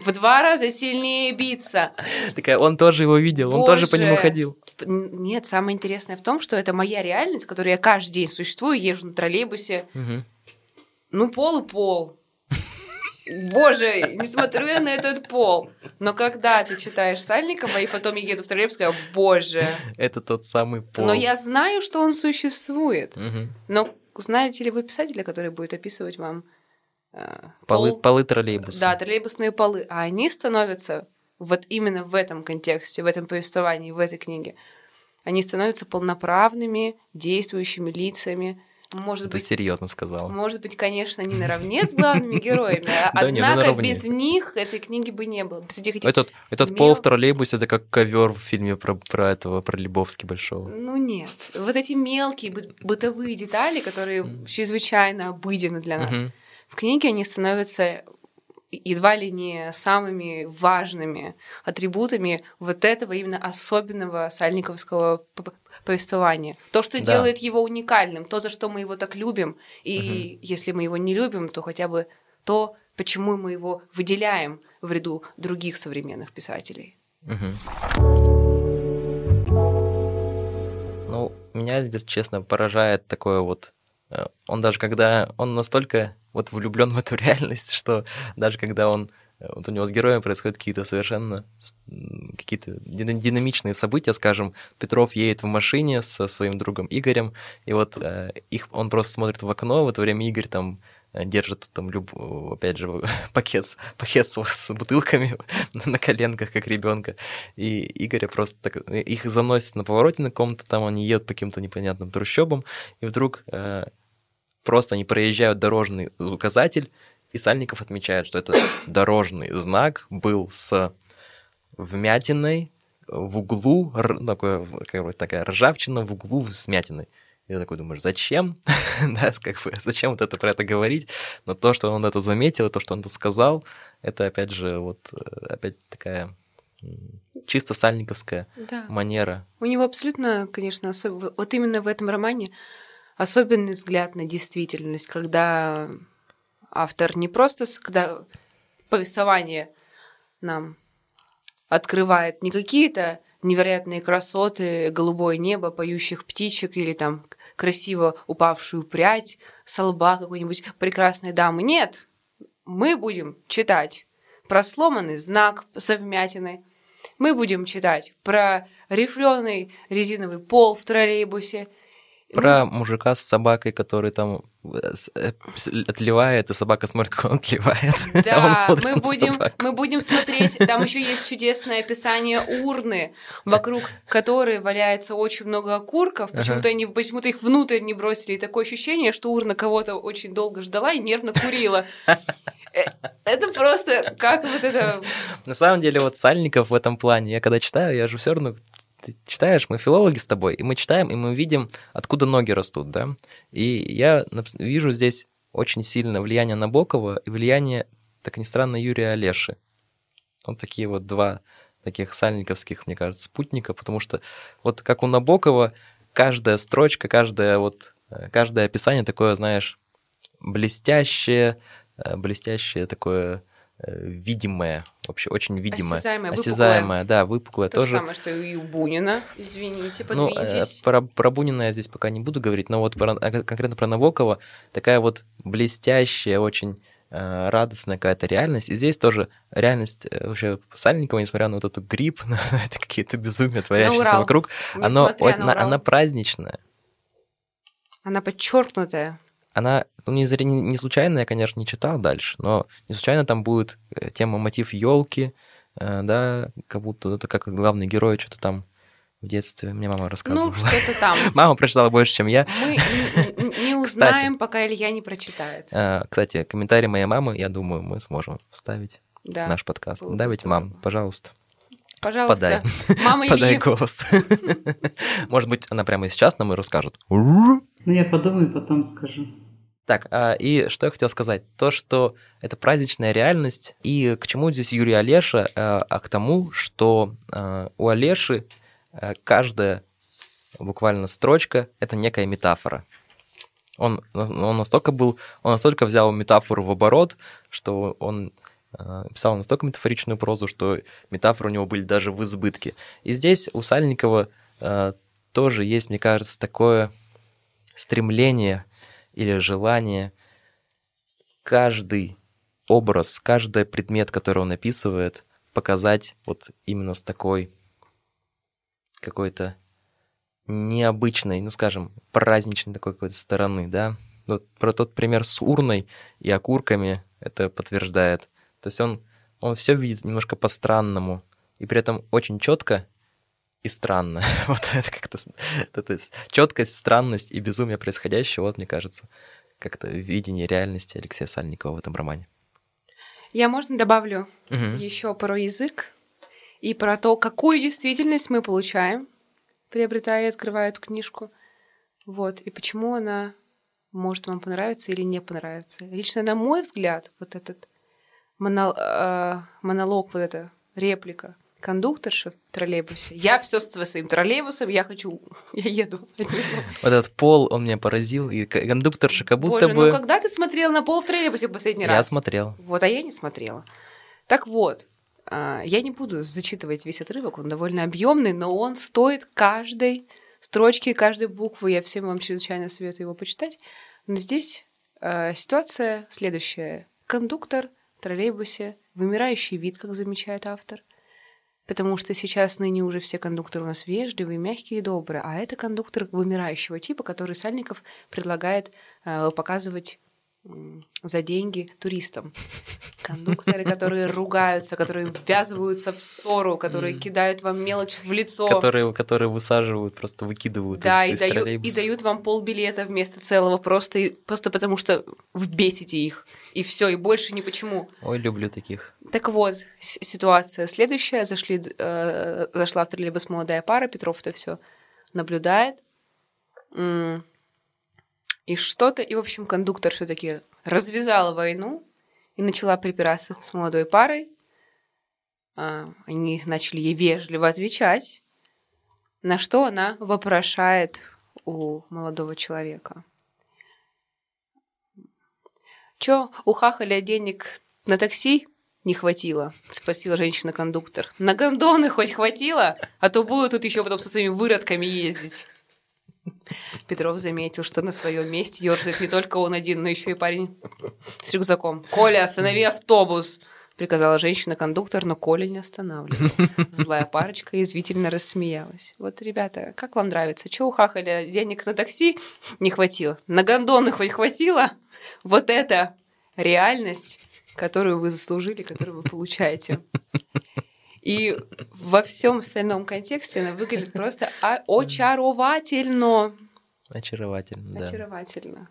Speaker 2: в, два раза сильнее биться.
Speaker 1: Такая, он тоже его видел, он тоже по нему ходил.
Speaker 2: Нет, самое интересное в том, что это моя реальность, в которой я каждый день существую, езжу на троллейбусе. Ну, пол и пол. Боже, не смотрю я на этот пол. Но когда ты читаешь Сальникова, и потом я еду в троллейбус, говорю, боже.
Speaker 1: Это тот самый пол.
Speaker 2: Но я знаю, что он существует. Но знаете ли вы писателя, который будет описывать вам э,
Speaker 1: Полы,
Speaker 2: пол-
Speaker 1: полы троллейбуса.
Speaker 2: Да, троллейбусные полы. А они становятся вот именно в этом контексте, в этом повествовании, в этой книге. Они становятся полноправными, действующими лицами. Может
Speaker 1: Ты
Speaker 2: быть,
Speaker 1: серьезно сказала.
Speaker 2: может быть, конечно, не наравне с главными героями, а-
Speaker 1: ну
Speaker 2: однако без них этой книги бы не было.
Speaker 1: Этот, пол в троллейбусе это как ковер в фильме про, этого, про Лебовски большого.
Speaker 2: Ну нет. Вот эти мелкие бы- бытовые детали, которые чрезвычайно обыденны для нас, в книге они становятся едва ли не самыми важными атрибутами вот этого именно особенного сальниковского повествования. То, что
Speaker 1: Да.
Speaker 2: делает его уникальным, то, за что мы его так любим, и если мы его не любим, то хотя бы то, почему мы его выделяем в ряду других современных писателей.
Speaker 1: Мгм. Ну, меня здесь, честно, поражает такое вот... э, Он даже когда... Он настолько вот влюблен в эту реальность, что даже когда он... э, Вот у него с героем происходят какие-то совершенно какие-то дина- динамичные события, скажем, Петров едет в машине со своим другом Игорем, и вот э, их он просто смотрит в окно, в это время Игорь там держит там люб... опять же пакет, пакет с, бутылками на коленках, как ребенка. И Игоря просто так... Их заносит на повороте на ком-то, там они едут по каким-то непонятным трущобам, и вдруг э, просто они проезжают дорожный указатель, и Сальников отмечает, что этот дорожный знак был с вмятиной в углу, такое, такая ржавчина в углу с вмятиной. И ты такой думаешь, зачем? да, как бы, зачем вот это про это говорить? Но то, что он это заметил, то, что он это сказал, это опять же вот э, опять такая чисто сальниковская
Speaker 2: Да.
Speaker 1: манера.
Speaker 2: У него абсолютно, конечно, особ- вот именно в этом романе особенный взгляд на действительность, когда автор не просто, когда повествование нам открывает не какие-то невероятные красоты, голубое небо, поющих птичек или там красиво упавшую прядь со лба какой-нибудь прекрасной дамы. Нет, мы будем читать про сломанный знак со вмятиной, мы будем читать про рифленый резиновый пол в троллейбусе.
Speaker 1: Про мужика с собакой, который там отливает, и собака смотрит, как он отливает. а он
Speaker 2: Да, мы будем,
Speaker 1: собаку.
Speaker 2: мы будем смотреть. Там еще есть чудесное описание урны, вокруг которой валяется очень много окурков. Почему-то они почему-то их внутрь не бросили. И такое ощущение, что урна кого-то очень долго ждала и нервно курила. Э, Это просто как вот это...
Speaker 1: На самом деле, вот Сальников в этом плане, я когда читаю, я же все равно ты читаешь, мы филологи с тобой, и мы читаем, и мы видим, откуда ноги растут, да. И я вижу здесь очень сильное влияние Набокова и влияние, так ни странно, Юрия Олеши. Вот такие вот два таких сальниковских, мне кажется, спутника, потому что вот как у Набокова каждая строчка, каждое вот, э, каждое описание такое, знаешь, блестящее, э, блестящее такое видимое, вообще очень видимое.
Speaker 2: Осязаемое, выпуклое.
Speaker 1: Осязаемое, да, выпуклое
Speaker 2: То же
Speaker 1: тоже.
Speaker 2: самое, что и у Бунина. Извините,
Speaker 1: Ну, э,
Speaker 2: подвиньтесь.
Speaker 1: про, про Бунина я здесь пока не буду говорить, но вот про- а кон- конкретно про Набокова такая вот блестящая, очень э, радостная какая-то реальность. И здесь тоже реальность э, вообще Сальникова, несмотря на вот эту грипп, на это какие-то безумия, творящиеся вокруг, оно,
Speaker 2: на
Speaker 1: на-
Speaker 2: Урал.
Speaker 1: она праздничная.
Speaker 2: Она подчеркнутая.
Speaker 1: Она, ну, не, зря- не, не случайно, я, конечно, не читал дальше, но не случайно там будет э, тема мотив елки, да, как будто это как главный герой что-то там в детстве мне мама рассказывала.
Speaker 2: Ну, что-то там.
Speaker 1: Мама прочитала больше, чем я.
Speaker 2: Мы не- узнаем, пока Илья не прочитает.
Speaker 1: А, Кстати, комментарий моей мамы, я думаю, мы сможем вставить в
Speaker 2: Да.
Speaker 1: наш подкаст. Да, ведь, мам, пожалуйста,
Speaker 2: Пожалуйста. Мама
Speaker 1: подай
Speaker 2: Ильи.
Speaker 1: голос. Может быть, она прямо сейчас нам и расскажет.
Speaker 3: Ну, я подумаю, потом скажу.
Speaker 1: Так, а, и что я хотел сказать? То, что это праздничная реальность, и к чему здесь Юрий Олеша, а а к тому, что а, у Олеши каждая буквально строчка — это некая метафора. Он, он настолько был, он настолько взял метафору в оборот, что он писал настолько метафоричную прозу, что метафоры у него были даже в избытке. И здесь у Сальникова тоже есть, мне кажется, такое стремление или желание каждый образ, каждый предмет, который он описывает, показать вот именно с такой какой-то необычной, ну, скажем, праздничной такой какой-то стороны, да. Вот про тот пример с урной и окурками это подтверждает. То есть он, он все видит немножко по-странному, и при этом очень четко и странно. вот это как-то это четкость, странность и безумие происходящего, вот мне кажется, как-то видение реальности Алексея Сальникова в этом романе.
Speaker 2: Я, можно, добавлю угу. еще про язык и про то, какую действительность мы получаем, приобретая и открывая эту книжку. Вот, и почему она может вам понравиться или не понравиться. Лично, на мой взгляд, вот этот монол, э, монолог, вот эта реплика кондукторша в троллейбусе. Я все со своим троллейбусом, я хочу, я еду.
Speaker 1: Вот этот пол, он меня поразил, и кондукторша как будто
Speaker 2: Боже,
Speaker 1: бы...
Speaker 2: ну когда ты смотрел на пол в троллейбусе в последний раз?
Speaker 1: Я смотрел.
Speaker 2: Вот, а я не смотрела. Так вот, а, я не буду зачитывать весь отрывок, он довольно объемный, но он стоит каждой строчки, каждой буквы. Я всем вам чрезвычайно советую его почитать. Но здесь э, ситуация следующая. Кондуктор в троллейбусе, вымирающий вид, как замечает автор. Потому что сейчас ныне уже все кондукторы у нас вежливые, мягкие и добрые. А это кондуктор вымирающего типа, который Сальников предлагает э, показывать за деньги туристам. Кондукторы, которые ругаются, которые ввязываются в ссору, которые кидают вам мелочь в лицо.
Speaker 1: Которые, которые высаживают, просто выкидывают
Speaker 2: да,
Speaker 1: из,
Speaker 2: и,
Speaker 1: из
Speaker 2: даю, и дают вам полбилета вместо целого, просто, просто потому что вы бесите их. И все, и больше ни почему.
Speaker 1: Ой, люблю таких.
Speaker 2: Так вот, ситуация следующая. Зашли, э, зашла в троллейбус молодая пара, Петров это все наблюдает. И что-то, и, в общем, кондуктор все таки развязала войну и начала припираться с молодой парой. А, они начали ей вежливо отвечать, на что она вопрошает у молодого человека. Чё, у хахаля денег на такси не хватило? Спросила женщина-кондуктор. На гондоны хоть хватило? А то будут тут еще потом со своими выродками ездить. Петров заметил, что на своем месте ерзает не только он один, но еще и парень с рюкзаком. «Коля, останови автобус!» приказала женщина-кондуктор, но Коля не останавливал. Злая парочка язвительно рассмеялась. Вот, ребята, как вам нравится? Чего у хахаля денег на такси не хватило? На гондоны хоть хватило? Вот это реальность, которую вы заслужили, которую вы получаете. И во всем остальном контексте она выглядит просто очаровательно.
Speaker 1: Очаровательно, да.
Speaker 2: Очаровательно.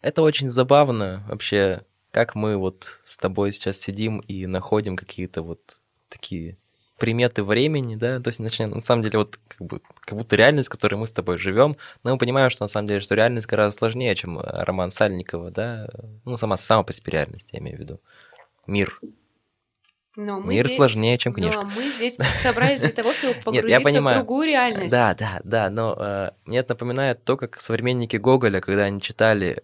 Speaker 1: Это очень забавно вообще, как мы вот с тобой сейчас сидим и находим какие-то вот такие приметы времени, да, то есть начинаем, на самом деле, вот как, бы, как будто реальность, в которой мы с тобой живем, но мы понимаем, что на самом деле, что реальность гораздо сложнее, чем роман Сальникова, да, ну, сама, сама по себе реальность, я имею в виду, мир,
Speaker 2: но
Speaker 1: Мир
Speaker 2: здесь,
Speaker 1: сложнее, чем книжка.
Speaker 2: Но мы здесь собрались для того, чтобы погрузиться Нет, я понимаю. в другую реальность.
Speaker 1: Да, да, да, но э, мне это напоминает то, как современники Гоголя, когда они читали,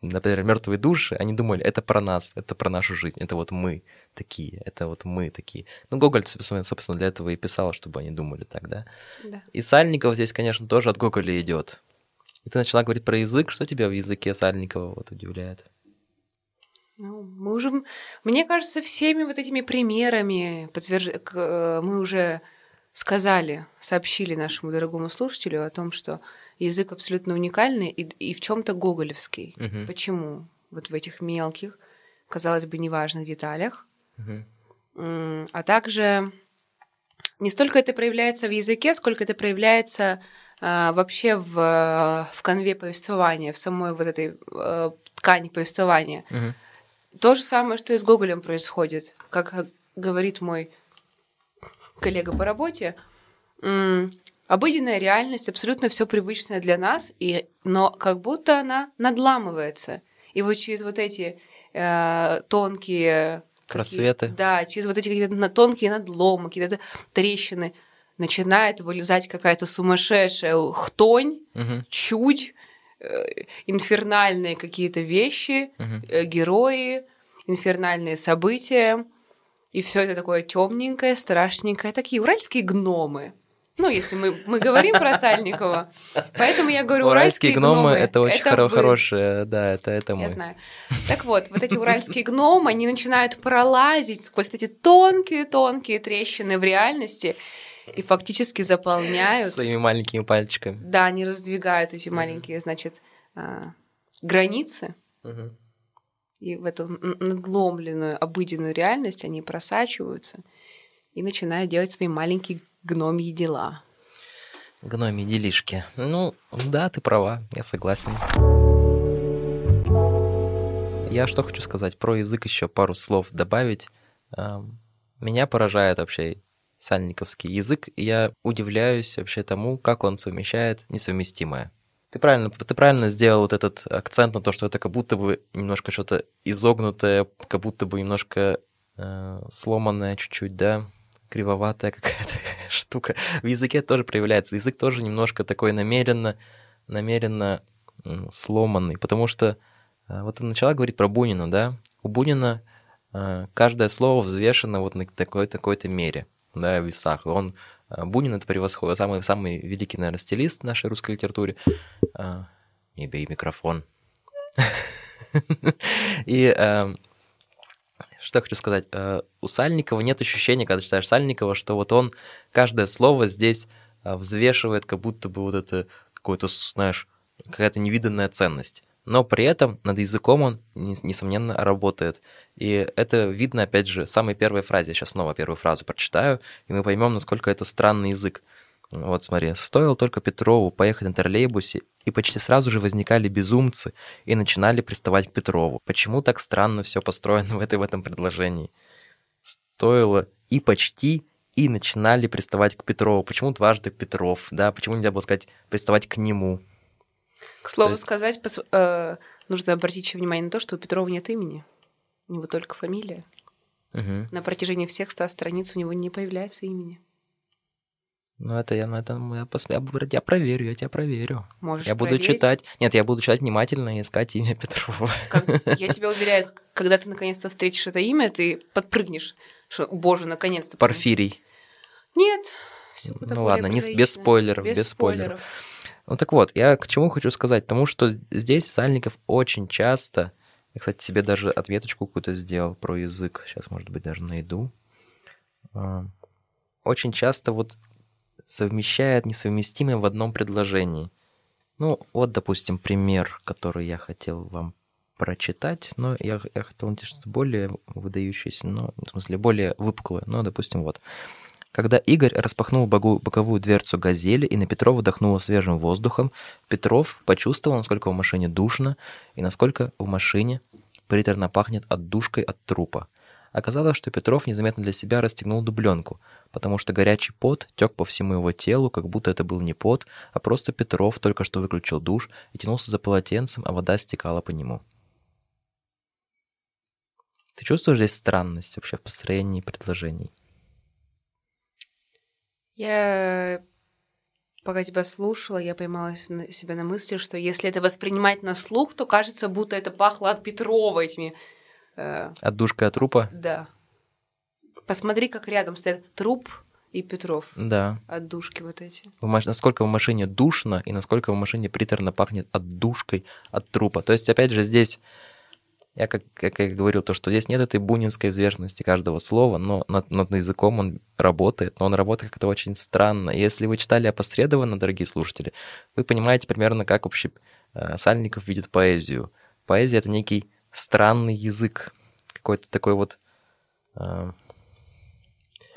Speaker 1: например, мертвые души, они думали, это про нас, это про нашу жизнь, это вот мы такие, это вот мы такие. Ну, Гоголь, собственно, для этого и писал, чтобы они думали так, да?
Speaker 2: Да.
Speaker 1: И Сальников здесь, конечно, тоже от Гоголя идет. И ты начала говорить про язык, что тебя в языке Сальникова вот удивляет?
Speaker 2: Ну, мы уже, мне кажется, всеми вот этими примерами подтверж... Э, мы уже сказали, сообщили нашему дорогому слушателю о том, что язык абсолютно уникальный и, и в чем-то гоголевский.
Speaker 1: Угу.
Speaker 2: Почему? Вот в этих мелких, казалось бы, неважных деталях.
Speaker 1: Угу.
Speaker 2: А также не столько это проявляется в языке, сколько это проявляется а, вообще в, в конве повествования, в самой вот этой а, ткани повествования.
Speaker 1: Угу.
Speaker 2: То же самое, что и с Гоголем происходит. Как говорит мой коллега по работе, обыденная реальность, абсолютно все привычное для нас, и, но как будто она надламывается. И вот через вот эти э, тонкие...
Speaker 1: Просветы.
Speaker 2: Да, через вот эти какие-то тонкие надломы, какие-то трещины начинает вылезать какая-то сумасшедшая хтонь,
Speaker 1: угу.
Speaker 2: чуть, Э, инфернальные какие-то вещи,
Speaker 1: угу.
Speaker 2: герои, инфернальные события. И все это такое темненькое, страшненькое. Такие уральские гномы. Ну, если мы, мы говорим про Сальникова. Поэтому я говорю,
Speaker 1: Уральские
Speaker 2: уральские
Speaker 1: гномы
Speaker 2: гномы.
Speaker 1: это очень хоро-
Speaker 2: вы.
Speaker 1: хорошее, да, это, это мы.
Speaker 2: Я знаю. Так вот, вот эти уральские гномы, они начинают пролазить сквозь эти тонкие-тонкие трещины в реальности и фактически заполняют.
Speaker 1: Своими маленькими пальчиками.
Speaker 2: Да, они раздвигают эти маленькие, значит, а, границы, и в эту надломленную обыденную реальность они просачиваются и начинают делать свои маленькие гномьи дела.
Speaker 1: Гноми делишки. Ну, да, ты права, я согласен. Я что хочу сказать про язык еще пару слов добавить. Меня поражает вообще сальниковский язык, и я удивляюсь вообще тому, как он совмещает несовместимое. Ты правильно, ты правильно сделал вот этот акцент на то, что это как будто бы немножко что-то изогнутое, как будто бы немножко э, сломанное чуть-чуть, да, кривоватая какая-то штука. В языке тоже проявляется. Язык тоже немножко такой намеренно, намеренно сломанный, потому что э, вот ты начала говорить про Бунина, да? У Бунина э, каждое слово взвешено вот на такой такой-то мере, да, в весах. Он э, Бунин это превосходит, самый самый великий, наверное, стилист в нашей русской литературе. Э, Не бей микрофон. И эм, что я хочу сказать? э, У Сальникова нет ощущения, когда читаешь Сальникова, что вот он каждое слово здесь э, взвешивает, как будто бы вот это какой-то, с- знаешь, какая-то невиданная ценность. Но при этом над языком он, нес- несомненно, работает. И это видно, опять же, самой первой фразе. Я сейчас снова первую фразу прочитаю, и мы поймем, насколько это странный язык. Вот смотри, стоило только Петрову поехать на троллейбусе, и почти сразу же возникали безумцы и начинали приставать к Петрову. Почему так странно все построено в, этой, в этом предложении? Стоило и почти, и начинали приставать к Петрову. Почему дважды Петров, да? Почему нельзя было сказать приставать к нему?
Speaker 2: К слову
Speaker 1: есть-
Speaker 2: сказать, пос- э, нужно обратить еще внимание на то, что у Петрова нет имени. У него только фамилия.
Speaker 1: Мгм.
Speaker 2: На протяжении всех ста страниц у него не появляется имени.
Speaker 1: Ну, это я на этом я, пос- я, я проверю, я тебя проверю.
Speaker 2: Можешь
Speaker 1: я буду
Speaker 2: проверить.
Speaker 1: читать. Нет, я буду читать внимательно и искать имя Петрова.
Speaker 2: Как- я тебя уверяю, когда ты наконец-то встретишь это имя, ты подпрыгнешь. Что, боже, наконец-то.
Speaker 1: Порфирий.
Speaker 2: Нет. всё
Speaker 1: Ну ладно, не без спойлеров,
Speaker 2: Без
Speaker 1: без спойлеров.
Speaker 2: спойлеров.
Speaker 1: Ну так вот, я к чему хочу сказать? Тому, что здесь Сальников очень часто, я, кстати, себе даже ответочку какую-то сделал про язык, сейчас, может быть, даже найду, А, очень часто вот совмещает несовместимое в одном предложении. Ну, вот, допустим, пример, который я хотел вам прочитать, но я, я хотел найти что-то более выдающееся, но, в смысле, более выпуклое, но, допустим, вот. Когда Игорь распахнул боковую дверцу «Газели» и на Петрова дохнуло свежим воздухом, Петров почувствовал, насколько в машине душно и насколько в машине приторно пахнет отдушкой от трупа. Оказалось, что Петров незаметно для себя расстегнул дубленку, потому что горячий пот тек по всему его телу, как будто это был не пот, а просто Петров только что выключил душ и тянулся за полотенцем, а вода стекала по нему. Ты чувствуешь здесь странность вообще в построении предложений?
Speaker 2: Я пока тебя слушала, я поймалась на себя на мысли, что если это воспринимать на слух, то кажется, будто это пахло от Петрова этими. э,
Speaker 1: Отдушка от трупа?
Speaker 2: да. Посмотри, как рядом стоят труп и Петров.
Speaker 1: Да.
Speaker 2: Отдушки вот эти.
Speaker 1: В маш- Насколько в машине душно и насколько в машине приторно пахнет отдушкой от трупа. То есть, опять же, здесь я как, как я говорил, то, что здесь нет этой бунинской взвешенности каждого слова, но над, над языком он работает, но он работает как-то очень странно. Если вы читали опосредованно, дорогие слушатели, вы понимаете примерно, как вообще э, Сальников видит поэзию. Поэзия — это некий странный язык, какой-то такой вот... э,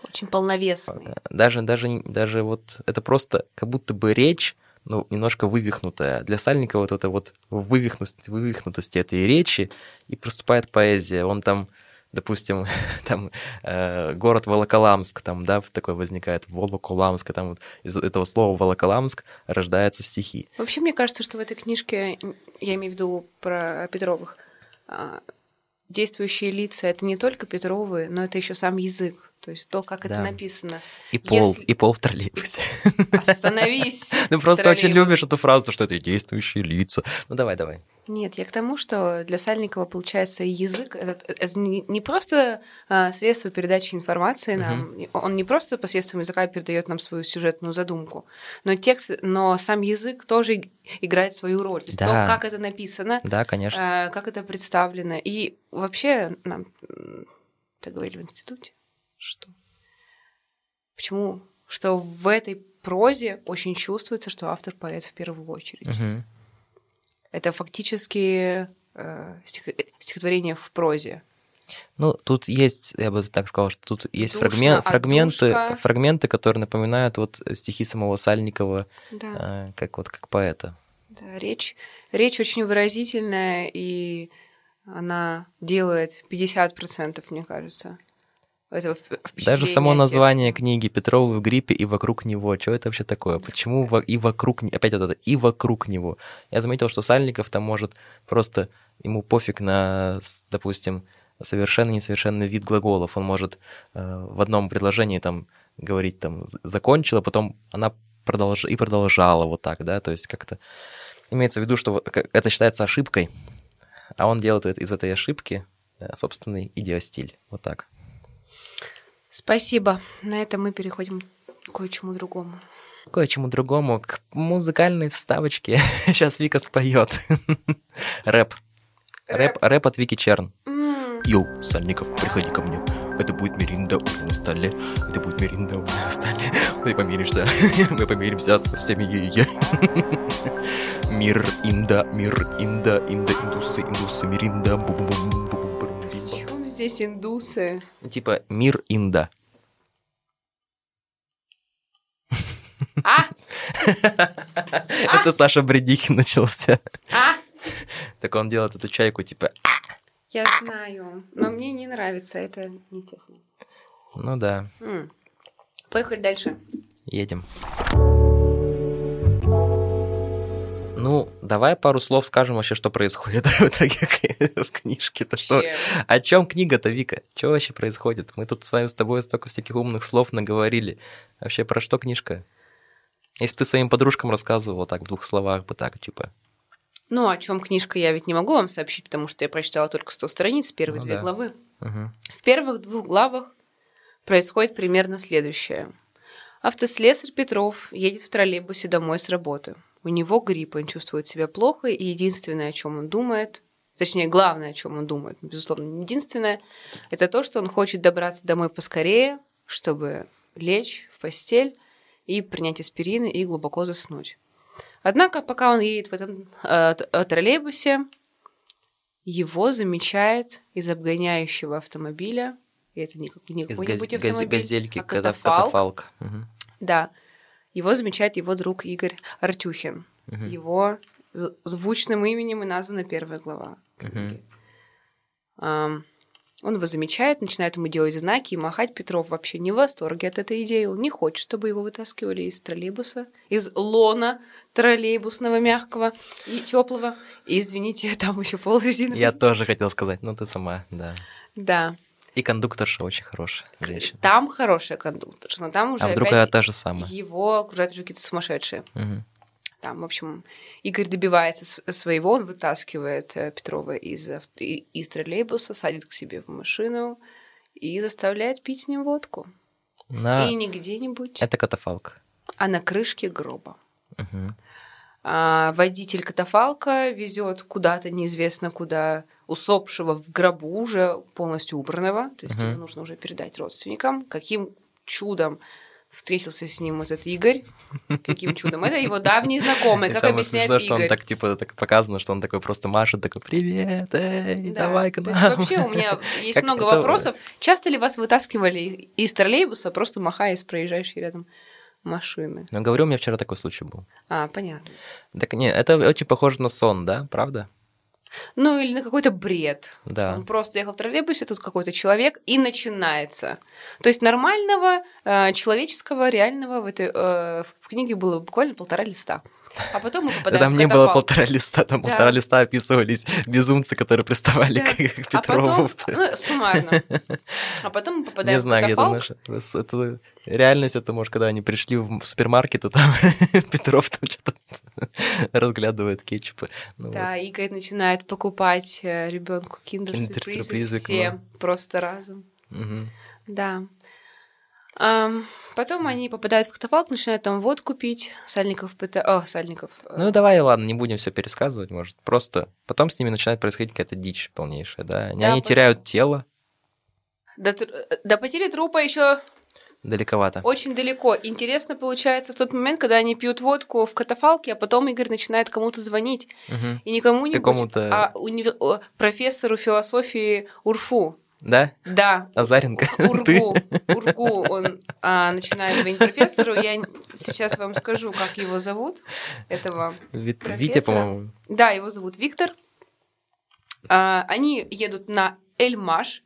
Speaker 2: Очень полновесный.
Speaker 1: даже, даже, не- даже вот это просто как будто бы речь, ну, немножко вывихнутая. Для Сальникова вот это вот вывихнутость, вывихнутости этой речи и проступает поэзия. Он там, допустим, там э, город Волоколамск, там, да, такой возникает, Волоколамск, там вот из этого слова Волоколамск рождаются стихи.
Speaker 2: Вообще, мне кажется, что в этой книжке, я имею в виду про Петровых, а, действующие лица это не только Петровы, но это еще сам язык. То есть то, как это
Speaker 1: Да.
Speaker 2: написано.
Speaker 1: И пол,
Speaker 2: Если-
Speaker 1: и пол в троллейбусе.
Speaker 2: Остановись!
Speaker 1: Ну, просто очень любишь эту фразу, что это действующие лица. Ну, давай, давай.
Speaker 2: Нет, я к тому, что для Сальникова получается язык это, это не, просто а, средство передачи информации нам, uh-huh. он не просто посредством языка передает нам свою сюжетную задумку, но текст, но сам язык тоже играет свою роль. То есть да. то, как это написано,
Speaker 1: да, конечно.
Speaker 2: А, как это представлено. И вообще нам так говорили в институте, что почему, что в этой прозе очень чувствуется, что автор поэт в первую очередь.
Speaker 1: Uh-huh.
Speaker 2: Это фактически э, стих... стихотворение в прозе.
Speaker 1: Ну, тут есть, я бы так сказал, что тут есть Душно, фрагмент, фрагменты, душка. фрагменты, которые напоминают вот стихи самого Сальникова, да. э, как вот как поэта.
Speaker 2: Да, речь, речь очень выразительная, и она делает 50%, мне кажется этого
Speaker 1: Даже само название текста. книги Петровы в гриппе и вокруг него. Что это вообще такое? Почему во... и вокруг... Опять вот это «и вокруг него». Я заметил, что Сальников там может просто... Ему пофиг на, допустим, совершенно несовершенный вид глаголов. Он может э, в одном предложении там говорить там «закончила», потом она продолж... и продолжала вот так, да, то есть как-то имеется в виду, что это считается ошибкой, а он делает из этой ошибки э, собственный идиостиль. Вот так.
Speaker 2: Спасибо. На этом мы переходим к кое-чему другому.
Speaker 1: Кое-чему другому, к музыкальной вставочке. Сейчас Вика споет. Рэп. Рэп, рэп от Вики Черн. Йоу, Сальников, приходи ко мне. Это будет Меринда на столе. Это будет Меринда на столе. Ты помиришься. Мы помиримся со всеми ее. Мир инда, мир инда, инда, индусы, индусы, Меринда. Бу-бу-бу-бу
Speaker 2: здесь индусы?
Speaker 1: Типа мир инда.
Speaker 2: А?
Speaker 1: Это Саша Бредихин начался.
Speaker 2: А?
Speaker 1: Так он делает эту чайку типа...
Speaker 2: Я знаю, но мне не нравится, это нечестно.
Speaker 1: Ну да.
Speaker 2: Поехали дальше.
Speaker 1: Едем. Ну, давай пару слов скажем вообще, что происходит в итоге в книжке-то. Что... О чем книга-то, Вика? Что вообще происходит? Мы тут с вами с тобой столько всяких умных слов наговорили. Вообще про что книжка? Если ты своим подружкам рассказывал так в двух словах бы так, типа.
Speaker 2: Ну, о чем книжка я ведь не могу вам сообщить, потому что я прочитала только 100 страниц, первые ну, две да. главы.
Speaker 1: Угу.
Speaker 2: В первых двух главах происходит примерно следующее. Автослесарь Петров едет в троллейбусе домой с работы. У него грипп, он чувствует себя плохо, и единственное, о чем он думает, точнее, главное, о чем он думает, безусловно, не единственное, это то, что он хочет добраться домой поскорее, чтобы лечь в постель и принять аспирин и глубоко заснуть. Однако, пока он едет в этом э, троллейбусе, его замечает из обгоняющего автомобиля, и это не, не какой-нибудь автомобиль,
Speaker 1: газельки, а катафалк. катафалк. Угу.
Speaker 2: Да, его замечает его друг Игорь Артюхин. Угу. Его звучным именем и названа первая глава. Угу. Um, он его замечает, начинает ему делать знаки и махать. Петров вообще не в восторге от этой идеи. Он не хочет, чтобы его вытаскивали из троллейбуса, из лона троллейбусного, мягкого и теплого. И, извините, там еще пол резины.
Speaker 1: Я тоже хотел сказать, ну ты сама, да.
Speaker 2: Да.
Speaker 1: И кондукторша очень хорошая женщина.
Speaker 2: Там хорошая кондукторша, но там уже
Speaker 1: А вдруг она та же самая?
Speaker 2: Его окружают какие-то сумасшедшие.
Speaker 1: Угу.
Speaker 2: Там, в общем, Игорь добивается своего, он вытаскивает э, Петрова из, из троллейбуса, садит к себе в машину и заставляет пить с ним водку.
Speaker 1: На...
Speaker 2: И не где-нибудь.
Speaker 1: Это катафалк.
Speaker 2: А на крышке гроба.
Speaker 1: Угу.
Speaker 2: А водитель катафалка везет куда-то неизвестно куда усопшего в гробу уже полностью убранного, то есть uh-huh. его нужно уже передать родственникам. Каким чудом встретился с ним этот Игорь. Каким чудом. Это его давний знакомый, как объясняет Игорь.
Speaker 1: что он так, типа, так показано, что он такой просто машет, такой, привет, эй,
Speaker 2: да.
Speaker 1: давай к нам.
Speaker 2: То есть вообще у меня есть много вопросов. Часто ли вас вытаскивали из троллейбуса, просто махая с проезжающей рядом машины?
Speaker 1: Ну, говорю, у меня вчера такой случай был.
Speaker 2: А, понятно.
Speaker 1: Так нет, это очень похоже на сон, да, правда?
Speaker 2: Ну, или на какой-то бред.
Speaker 1: Да.
Speaker 2: Он просто ехал в троллейбусе, тут какой-то человек, и начинается. То есть нормального, э, человеческого, реального в этой э, в книге было буквально полтора листа. А потом мы попадаем
Speaker 1: Там
Speaker 2: в
Speaker 1: не было полтора листа, там
Speaker 2: Да.
Speaker 1: полтора листа описывались безумцы, которые приставали
Speaker 2: Да.
Speaker 1: к, к
Speaker 2: А
Speaker 1: Петрову.
Speaker 2: потом, ну, суммарно. А потом мы попадаем
Speaker 1: Не знаю,
Speaker 2: в
Speaker 1: где там
Speaker 2: катафалк.
Speaker 1: наша... Это реальность, это, может, когда они пришли в супермаркет, и там Петров там что-то разглядывает кетчупы. Ну
Speaker 2: Да, Игорь начинает покупать ребенку киндер-сюрпризы
Speaker 1: Киндер-сюрпризы,
Speaker 2: все просто разом.
Speaker 1: вот. Мгм.
Speaker 2: Да. Потом они попадают в катафалк, начинают там водку пить. Сальников пытается... О, Сальников. э,
Speaker 1: Ну давай, ладно, не будем все пересказывать, может. Просто потом с ними начинает происходить какая-то дичь полнейшая, да. Они,
Speaker 2: Да,
Speaker 1: они
Speaker 2: потом-
Speaker 1: теряют тело
Speaker 2: До, э, до потери трупа еще
Speaker 1: далековато.
Speaker 2: очень далеко. Интересно получается в тот момент, когда они пьют водку в катафалке, а потом Игорь начинает кому-то звонить.
Speaker 1: Мгм.
Speaker 2: И не кому-нибудь,
Speaker 1: Какому-то-
Speaker 2: а о, профессору философии Урфу.
Speaker 1: Да?
Speaker 2: Да,
Speaker 1: Азаренко?
Speaker 2: Ургу, Ургу, он а, начинает звонить профессору. Я сейчас вам скажу, как его зовут, этого
Speaker 1: Ви-
Speaker 2: профессора.
Speaker 1: Витя, по-моему.
Speaker 2: Да, его зовут Виктор. А, они едут на Эльмаш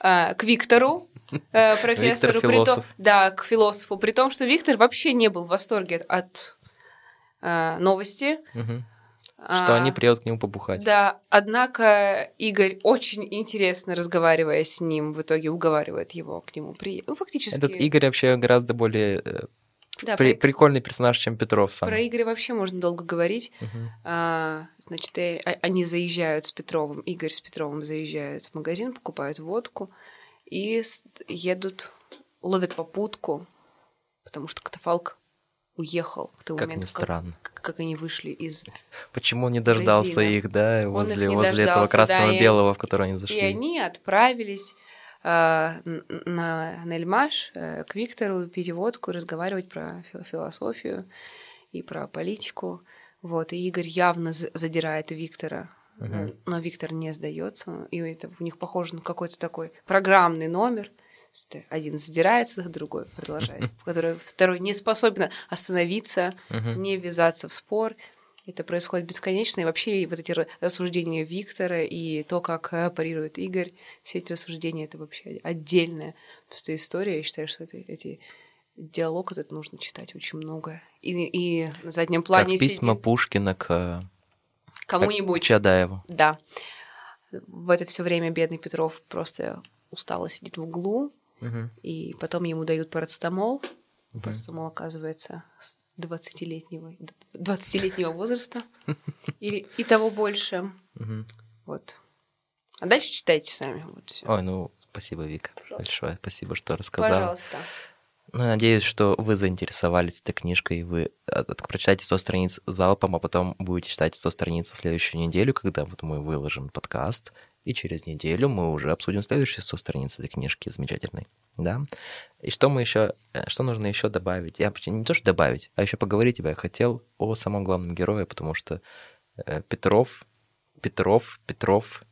Speaker 2: а, к Виктору, э, профессору. при том-
Speaker 1: философ.
Speaker 2: да, к философу. При том, что Виктор вообще не был в восторге от а, новости.
Speaker 1: Мгм. Что
Speaker 2: А,
Speaker 1: они приедут к нему побухать.
Speaker 2: Да, однако Игорь очень интересно разговаривая с ним, в итоге уговаривает его к нему приехать. Ну, фактически.
Speaker 1: Этот Игорь вообще гораздо более э,
Speaker 2: да,
Speaker 1: при-
Speaker 2: про,
Speaker 1: прикольный персонаж, чем Петров сам.
Speaker 2: про Игоря вообще можно долго говорить.
Speaker 1: Мгм.
Speaker 2: А, значит, э, а- они заезжают с Петровым, Игорь с Петровым заезжают в магазин, покупают водку и с- едут, ловят попутку, потому что катафалк уехал к тому
Speaker 1: Как
Speaker 2: моменту,
Speaker 1: ни странно.
Speaker 2: Как, они вышли из...
Speaker 1: Почему он не дождался
Speaker 2: Магазина.
Speaker 1: их, да,
Speaker 2: их
Speaker 1: возле,
Speaker 2: не
Speaker 1: возле этого
Speaker 2: дождался, да,
Speaker 1: в который они зашли.
Speaker 2: И они отправились н- на, на Эльмаш э, к Виктору пить водку, разговаривать про фи- философию и про политику. Вот, и Игорь явно задирает Виктора, э, но Виктор не сдается, и это у них похоже на какой-то такой программный номер. Один задирается, другой продолжает, который второй не способен остановиться, не ввязаться в спор. Это происходит бесконечно. И вообще и вот эти ра- рассуждения Виктора и то, как э, парирует Игорь, все эти рассуждения, это вообще отдельная просто история. Я считаю, что это, эти диалог этот нужно читать очень много. И, и на заднем
Speaker 1: Как
Speaker 2: плане
Speaker 1: письма
Speaker 2: сидит
Speaker 1: Пушкина к, э,
Speaker 2: кому-нибудь.
Speaker 1: к Чадаеву.
Speaker 2: Да. В это все время бедный Петров просто устало сидит в углу,
Speaker 1: Мгм.
Speaker 2: и потом ему дают парацетамол.
Speaker 1: Мгм.
Speaker 2: Парацетамол оказывается с 20-летнего, 20-летнего возраста или и того больше.
Speaker 1: Мгм.
Speaker 2: Вот. А дальше читайте сами. Вот всё.
Speaker 1: Ой, ну, спасибо, Вика,
Speaker 2: Пожалуйста.
Speaker 1: большое. Спасибо, что рассказала.
Speaker 2: Пожалуйста.
Speaker 1: Ну, я надеюсь, что вы заинтересовались этой книжкой, и вы прочитаете 100 страниц залпом, а потом будете читать 100 страниц на следующую неделю, когда вот мы выложим подкаст, и через неделю мы уже обсудим следующие 100 страниц этой книжки замечательной, да? И что мы еще, что нужно еще добавить? Я вообще не то, что добавить, а еще поговорить я хотел о самом главном герое, потому что э, Петров, Петров, Петров,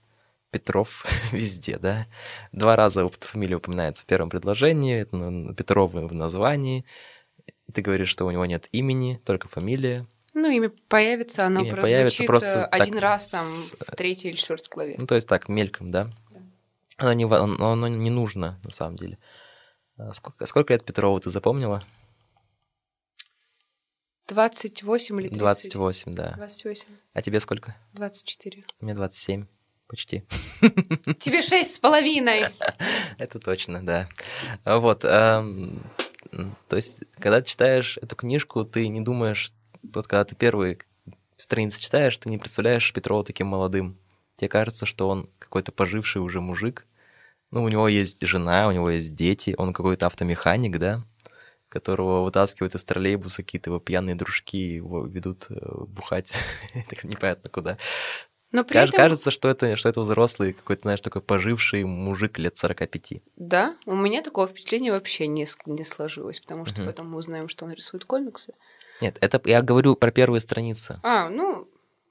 Speaker 1: Петров везде, да. Два раза фамилия упоминается в первом предложении, на- Петров в названии. Ты говоришь, что у него нет имени, только фамилия.
Speaker 2: Ну, имя появится, оно
Speaker 1: Имя появится просто
Speaker 2: э, один
Speaker 1: так
Speaker 2: раз там
Speaker 1: с-
Speaker 2: в третьей или четвертой главе.
Speaker 1: Ну, то есть так, мельком, да?
Speaker 2: Да.
Speaker 1: Оно не, оно оно не нужно, на самом деле. А Сколько, сколько лет Петрову ты запомнила?
Speaker 2: 28 или 30?
Speaker 1: 28, да.
Speaker 2: 28.
Speaker 1: А тебе сколько?
Speaker 2: 24.
Speaker 1: Мне 27, почти.
Speaker 2: Тебе шесть с половиной.
Speaker 1: Это точно, да. А Вот, то есть, когда читаешь эту книжку, ты не думаешь, вот когда ты первые страницы читаешь, ты не представляешь Петрова таким молодым. Тебе кажется, что он какой-то поживший уже мужик. Ну, у него есть жена, у него есть дети, он какой-то автомеханик, да, которого вытаскивают из троллейбуса какие-то его пьяные дружки, его ведут э, бухать, непонятно куда.
Speaker 2: Но при
Speaker 1: Каж-
Speaker 2: этом...
Speaker 1: Кажется, что это, что это взрослый, какой-то, знаешь, такой поживший мужик лет 45.
Speaker 2: Да, у меня такого впечатления вообще не, не сложилось, потому что
Speaker 1: Мгм.
Speaker 2: потом мы узнаем, что он рисует комиксы.
Speaker 1: Нет, это я говорю про первые страницы.
Speaker 2: А, ну,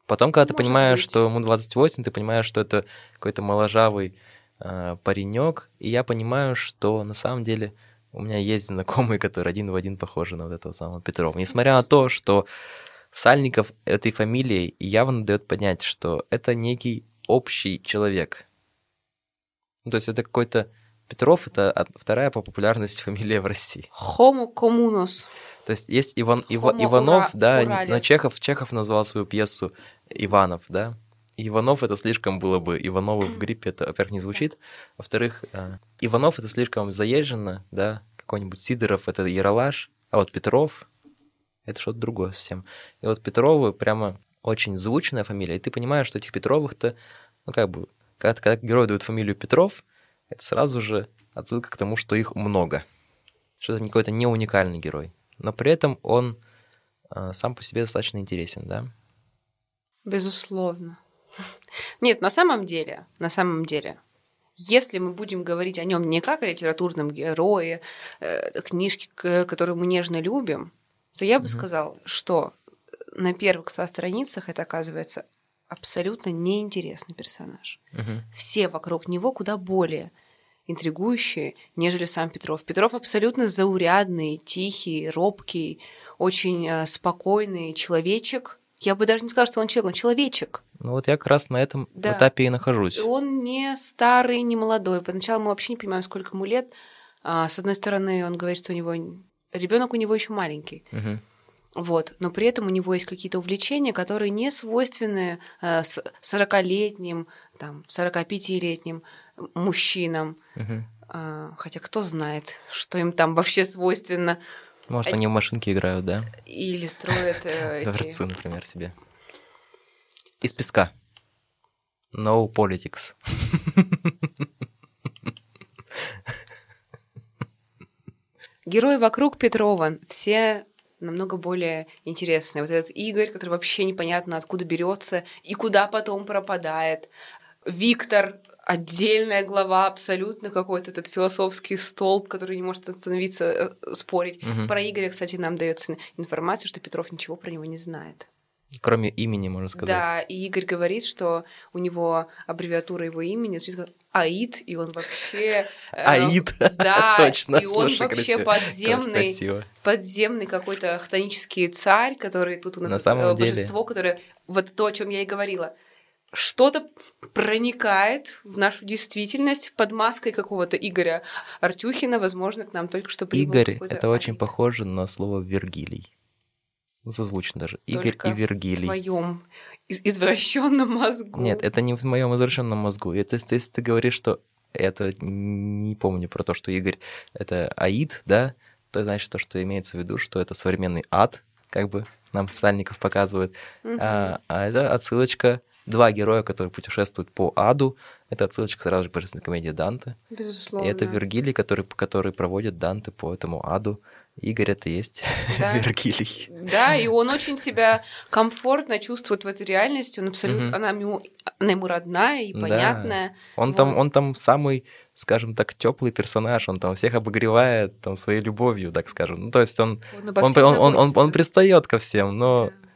Speaker 1: Потом, когда ты понимаешь,
Speaker 2: быть.
Speaker 1: что ему 28, ты понимаешь, что это какой-то моложавый э, паренек, и я понимаю, что на самом деле у меня есть знакомые, которые один в один похожи на вот этого самого Петрова. Несмотря на то, что Сальников этой фамилией явно дает понять, что это некий общий человек. Ну, то есть это какой-то Петров это вторая по популярности фамилия в России.
Speaker 2: Homo communus.
Speaker 1: То есть есть Иван, Ива-
Speaker 2: Homo
Speaker 1: Иванов,
Speaker 2: ура-
Speaker 1: да,
Speaker 2: Уралес.
Speaker 1: но Чехов, Чехов назвал свою пьесу Иванов, да. Иванов это слишком было бы, Ивановы в гриппе, это, во-первых, не звучит, во-вторых, э, Иванов это слишком заезженно, да, какой-нибудь Сидоров это Яралаш, а вот Петров это что-то другое совсем. И вот Петровы прямо очень звучная фамилия, и ты понимаешь, что этих Петровых-то, ну как бы, когда, когда герой дают фамилию Петров, это сразу же отсылка к тому, что их много, что это какой-то не уникальный герой, но при этом он э, сам по себе достаточно интересен, да?
Speaker 2: Безусловно. Нет, на самом деле, на самом деле, если мы будем говорить о нем не как о литературном герое, э, книжке, которую мы нежно любим, то я бы
Speaker 1: Мгм.
Speaker 2: сказал, что на первых ста страницах это оказывается абсолютно неинтересный персонаж.
Speaker 1: Мгм.
Speaker 2: Все вокруг него куда более интригующие, нежели сам Петров. Петров абсолютно заурядный, тихий, робкий, очень э, спокойный человечек. Я бы даже не сказала, что он человек, он человечек.
Speaker 1: Ну вот я как раз на этом
Speaker 2: Да.
Speaker 1: этапе и нахожусь.
Speaker 2: Он не старый, не молодой. Поначалу мы вообще не понимаем, сколько ему лет. А, с одной стороны, он говорит, что у него ребенок у него еще маленький.
Speaker 1: Мгм.
Speaker 2: Вот. Но при этом у него есть какие-то увлечения, которые не свойственны э, с- 40-летним, там, 45-летним мужчинам.
Speaker 1: Мгм.
Speaker 2: А, хотя кто знает, что им там вообще свойственно.
Speaker 1: Может,
Speaker 2: А-
Speaker 1: они в машинки играют, да?
Speaker 2: Или строят э.
Speaker 1: Дворцы, например, себе. Из песка. No politics.
Speaker 2: Герои вокруг Петрова все намного более интересные. Вот этот Игорь, который вообще непонятно откуда берется и куда потом пропадает. Виктор отдельная глава, абсолютно какой-то этот философский столб, который не может остановиться э, спорить.
Speaker 1: Мгм.
Speaker 2: Про Игоря, кстати, нам дается информация, что Петров ничего про него не знает.
Speaker 1: Кроме имени, можно сказать.
Speaker 2: Да, и Игорь говорит, что у него аббревиатура его имени звучит Аид, и он вообще... э,
Speaker 1: Аид.
Speaker 2: Да,
Speaker 1: Точно.
Speaker 2: и он
Speaker 1: Слушай,
Speaker 2: вообще
Speaker 1: красиво.
Speaker 2: Подземный,
Speaker 1: Красиво.
Speaker 2: подземный какой-то хтонический царь, который тут у нас
Speaker 1: На самом
Speaker 2: э,
Speaker 1: деле.
Speaker 2: божество, которое вот то, о чем я и говорила, что-то проникает в нашу действительность под маской какого-то Игоря Артюхина, возможно, к нам только что прибыл
Speaker 1: Игорь, это очень похоже на слово Вергилий. Ну, созвучно даже. Игорь
Speaker 2: Только
Speaker 1: и
Speaker 2: в
Speaker 1: Вергилий.
Speaker 2: твоем из- извращенном мозгу.
Speaker 1: Нет, это не в моем извращенном мозгу. Это если ты говоришь, что это не помню про то, что Игорь это Аид, да, то значит то, что имеется в виду, что это современный ад, как бы нам Сальников показывает.
Speaker 2: Мгм.
Speaker 1: А, а это отсылочка два героя, которые путешествуют по аду. Это отсылочка сразу же к божественной комедии Данте.
Speaker 2: Безусловно.
Speaker 1: И это Вергилий, который, который проводит Данте по этому аду. Игорь это есть
Speaker 2: Да.
Speaker 1: Вергилий.
Speaker 2: Да, и он очень себя комфортно чувствует в этой реальности. Он абсолютно, она, ему, она ему родная и
Speaker 1: Да.
Speaker 2: понятная.
Speaker 1: Он там,
Speaker 2: Вот.
Speaker 1: он там самый, скажем так, теплый персонаж. Он там всех обогревает там своей любовью, так скажем. Ну, то есть он,
Speaker 2: Он,
Speaker 1: он, он, он, он, он
Speaker 2: заботится.
Speaker 1: пристает ко всем, но,
Speaker 2: Да.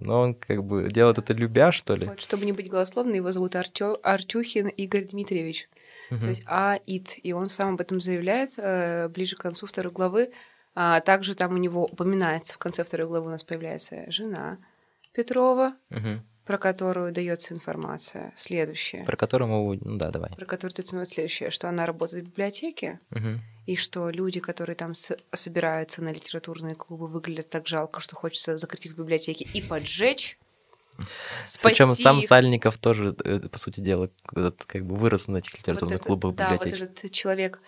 Speaker 1: Но он как бы делает это любя, что ли.
Speaker 2: Вот, чтобы не быть голословным, его зовут Артё- Артюхин Игорь Дмитриевич.
Speaker 1: Мгм.
Speaker 2: То есть АИТ. И он сам об этом заявляет э, ближе к концу второй главы. А также там у него упоминается, в конце второй главы у нас появляется жена Петрова,
Speaker 1: Мгм.
Speaker 2: про которую дается информация. Следующее.
Speaker 1: Про которого, ну да, давай.
Speaker 2: Про которую дается информация следующее, что она работает в библиотеке,
Speaker 1: Мгм.
Speaker 2: И что люди, которые там собираются на литературные клубы, выглядят так жалко, что хочется закрыть их в библиотеке и поджечь.
Speaker 1: Причем сам. Сальников тоже, э, по сути дела, как бы вырос на этих литературных
Speaker 2: Вот это-
Speaker 1: клубах
Speaker 2: Да, вот
Speaker 1: библиотеке.
Speaker 2: этот человек.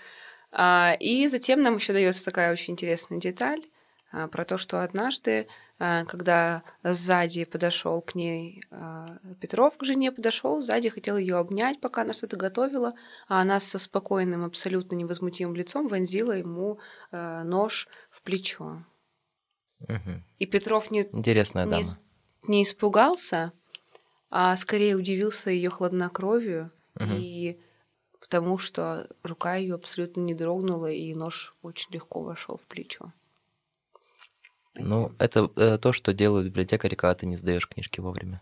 Speaker 2: А, и затем нам еще дается такая очень интересная деталь а, про то, что однажды, когда сзади подошел к ней а, Петров, к жене подошел, сзади хотел ее обнять, пока она что-то готовила, а она со спокойным, абсолютно невозмутимым лицом вонзила ему а, нож в плечо.
Speaker 1: Мгм.
Speaker 2: И Петров не,
Speaker 1: Интересная
Speaker 2: не,
Speaker 1: дама.
Speaker 2: не испугался, а скорее удивился ее хладнокровию
Speaker 1: Мгм.
Speaker 2: и потому что рука ее абсолютно не дрогнула, и нож очень легко вошел в плечо.
Speaker 1: Ну, это э, то, что делают библиотекари, когда ты не сдаешь книжки вовремя.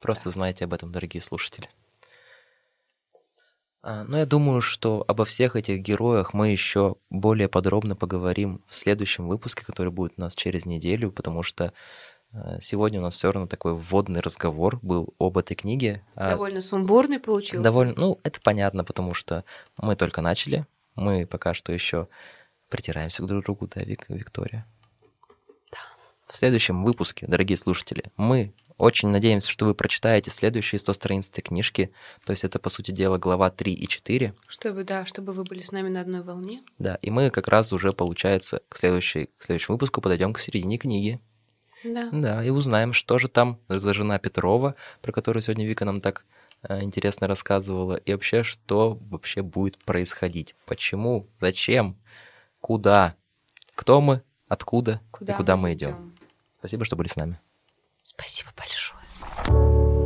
Speaker 1: Просто знайте об этом, дорогие слушатели. А, Ну, я думаю, что обо всех этих героях мы еще более подробно поговорим в следующем выпуске, который будет у нас через неделю, потому что Э, сегодня у нас все равно такой вводный разговор был об этой книге.
Speaker 2: А довольно сумбурный получился.
Speaker 1: Довольно, ну, это понятно, потому что мы только начали, мы пока что еще притираемся друг к другу, да, Вик, Виктория?
Speaker 2: Да.
Speaker 1: В следующем выпуске, дорогие слушатели, мы очень надеемся, что вы прочитаете следующие 100 страниц этой книжки. То есть это, по сути дела, глава 3 и 4.
Speaker 2: Чтобы, да, чтобы вы были с нами на одной волне.
Speaker 1: Да, и мы как раз уже, получается, к, следующей, к следующему выпуску подойдем к середине книги.
Speaker 2: Да.
Speaker 1: Да, и узнаем, что же там за жена Петрова, про которую сегодня Вика нам так э, интересно рассказывала, и вообще, что вообще будет происходить. Почему, зачем, куда, кто мы, откуда
Speaker 2: куда
Speaker 1: и куда
Speaker 2: мы,
Speaker 1: идем.
Speaker 2: идем.
Speaker 1: Спасибо, что были с нами.
Speaker 2: Спасибо большое.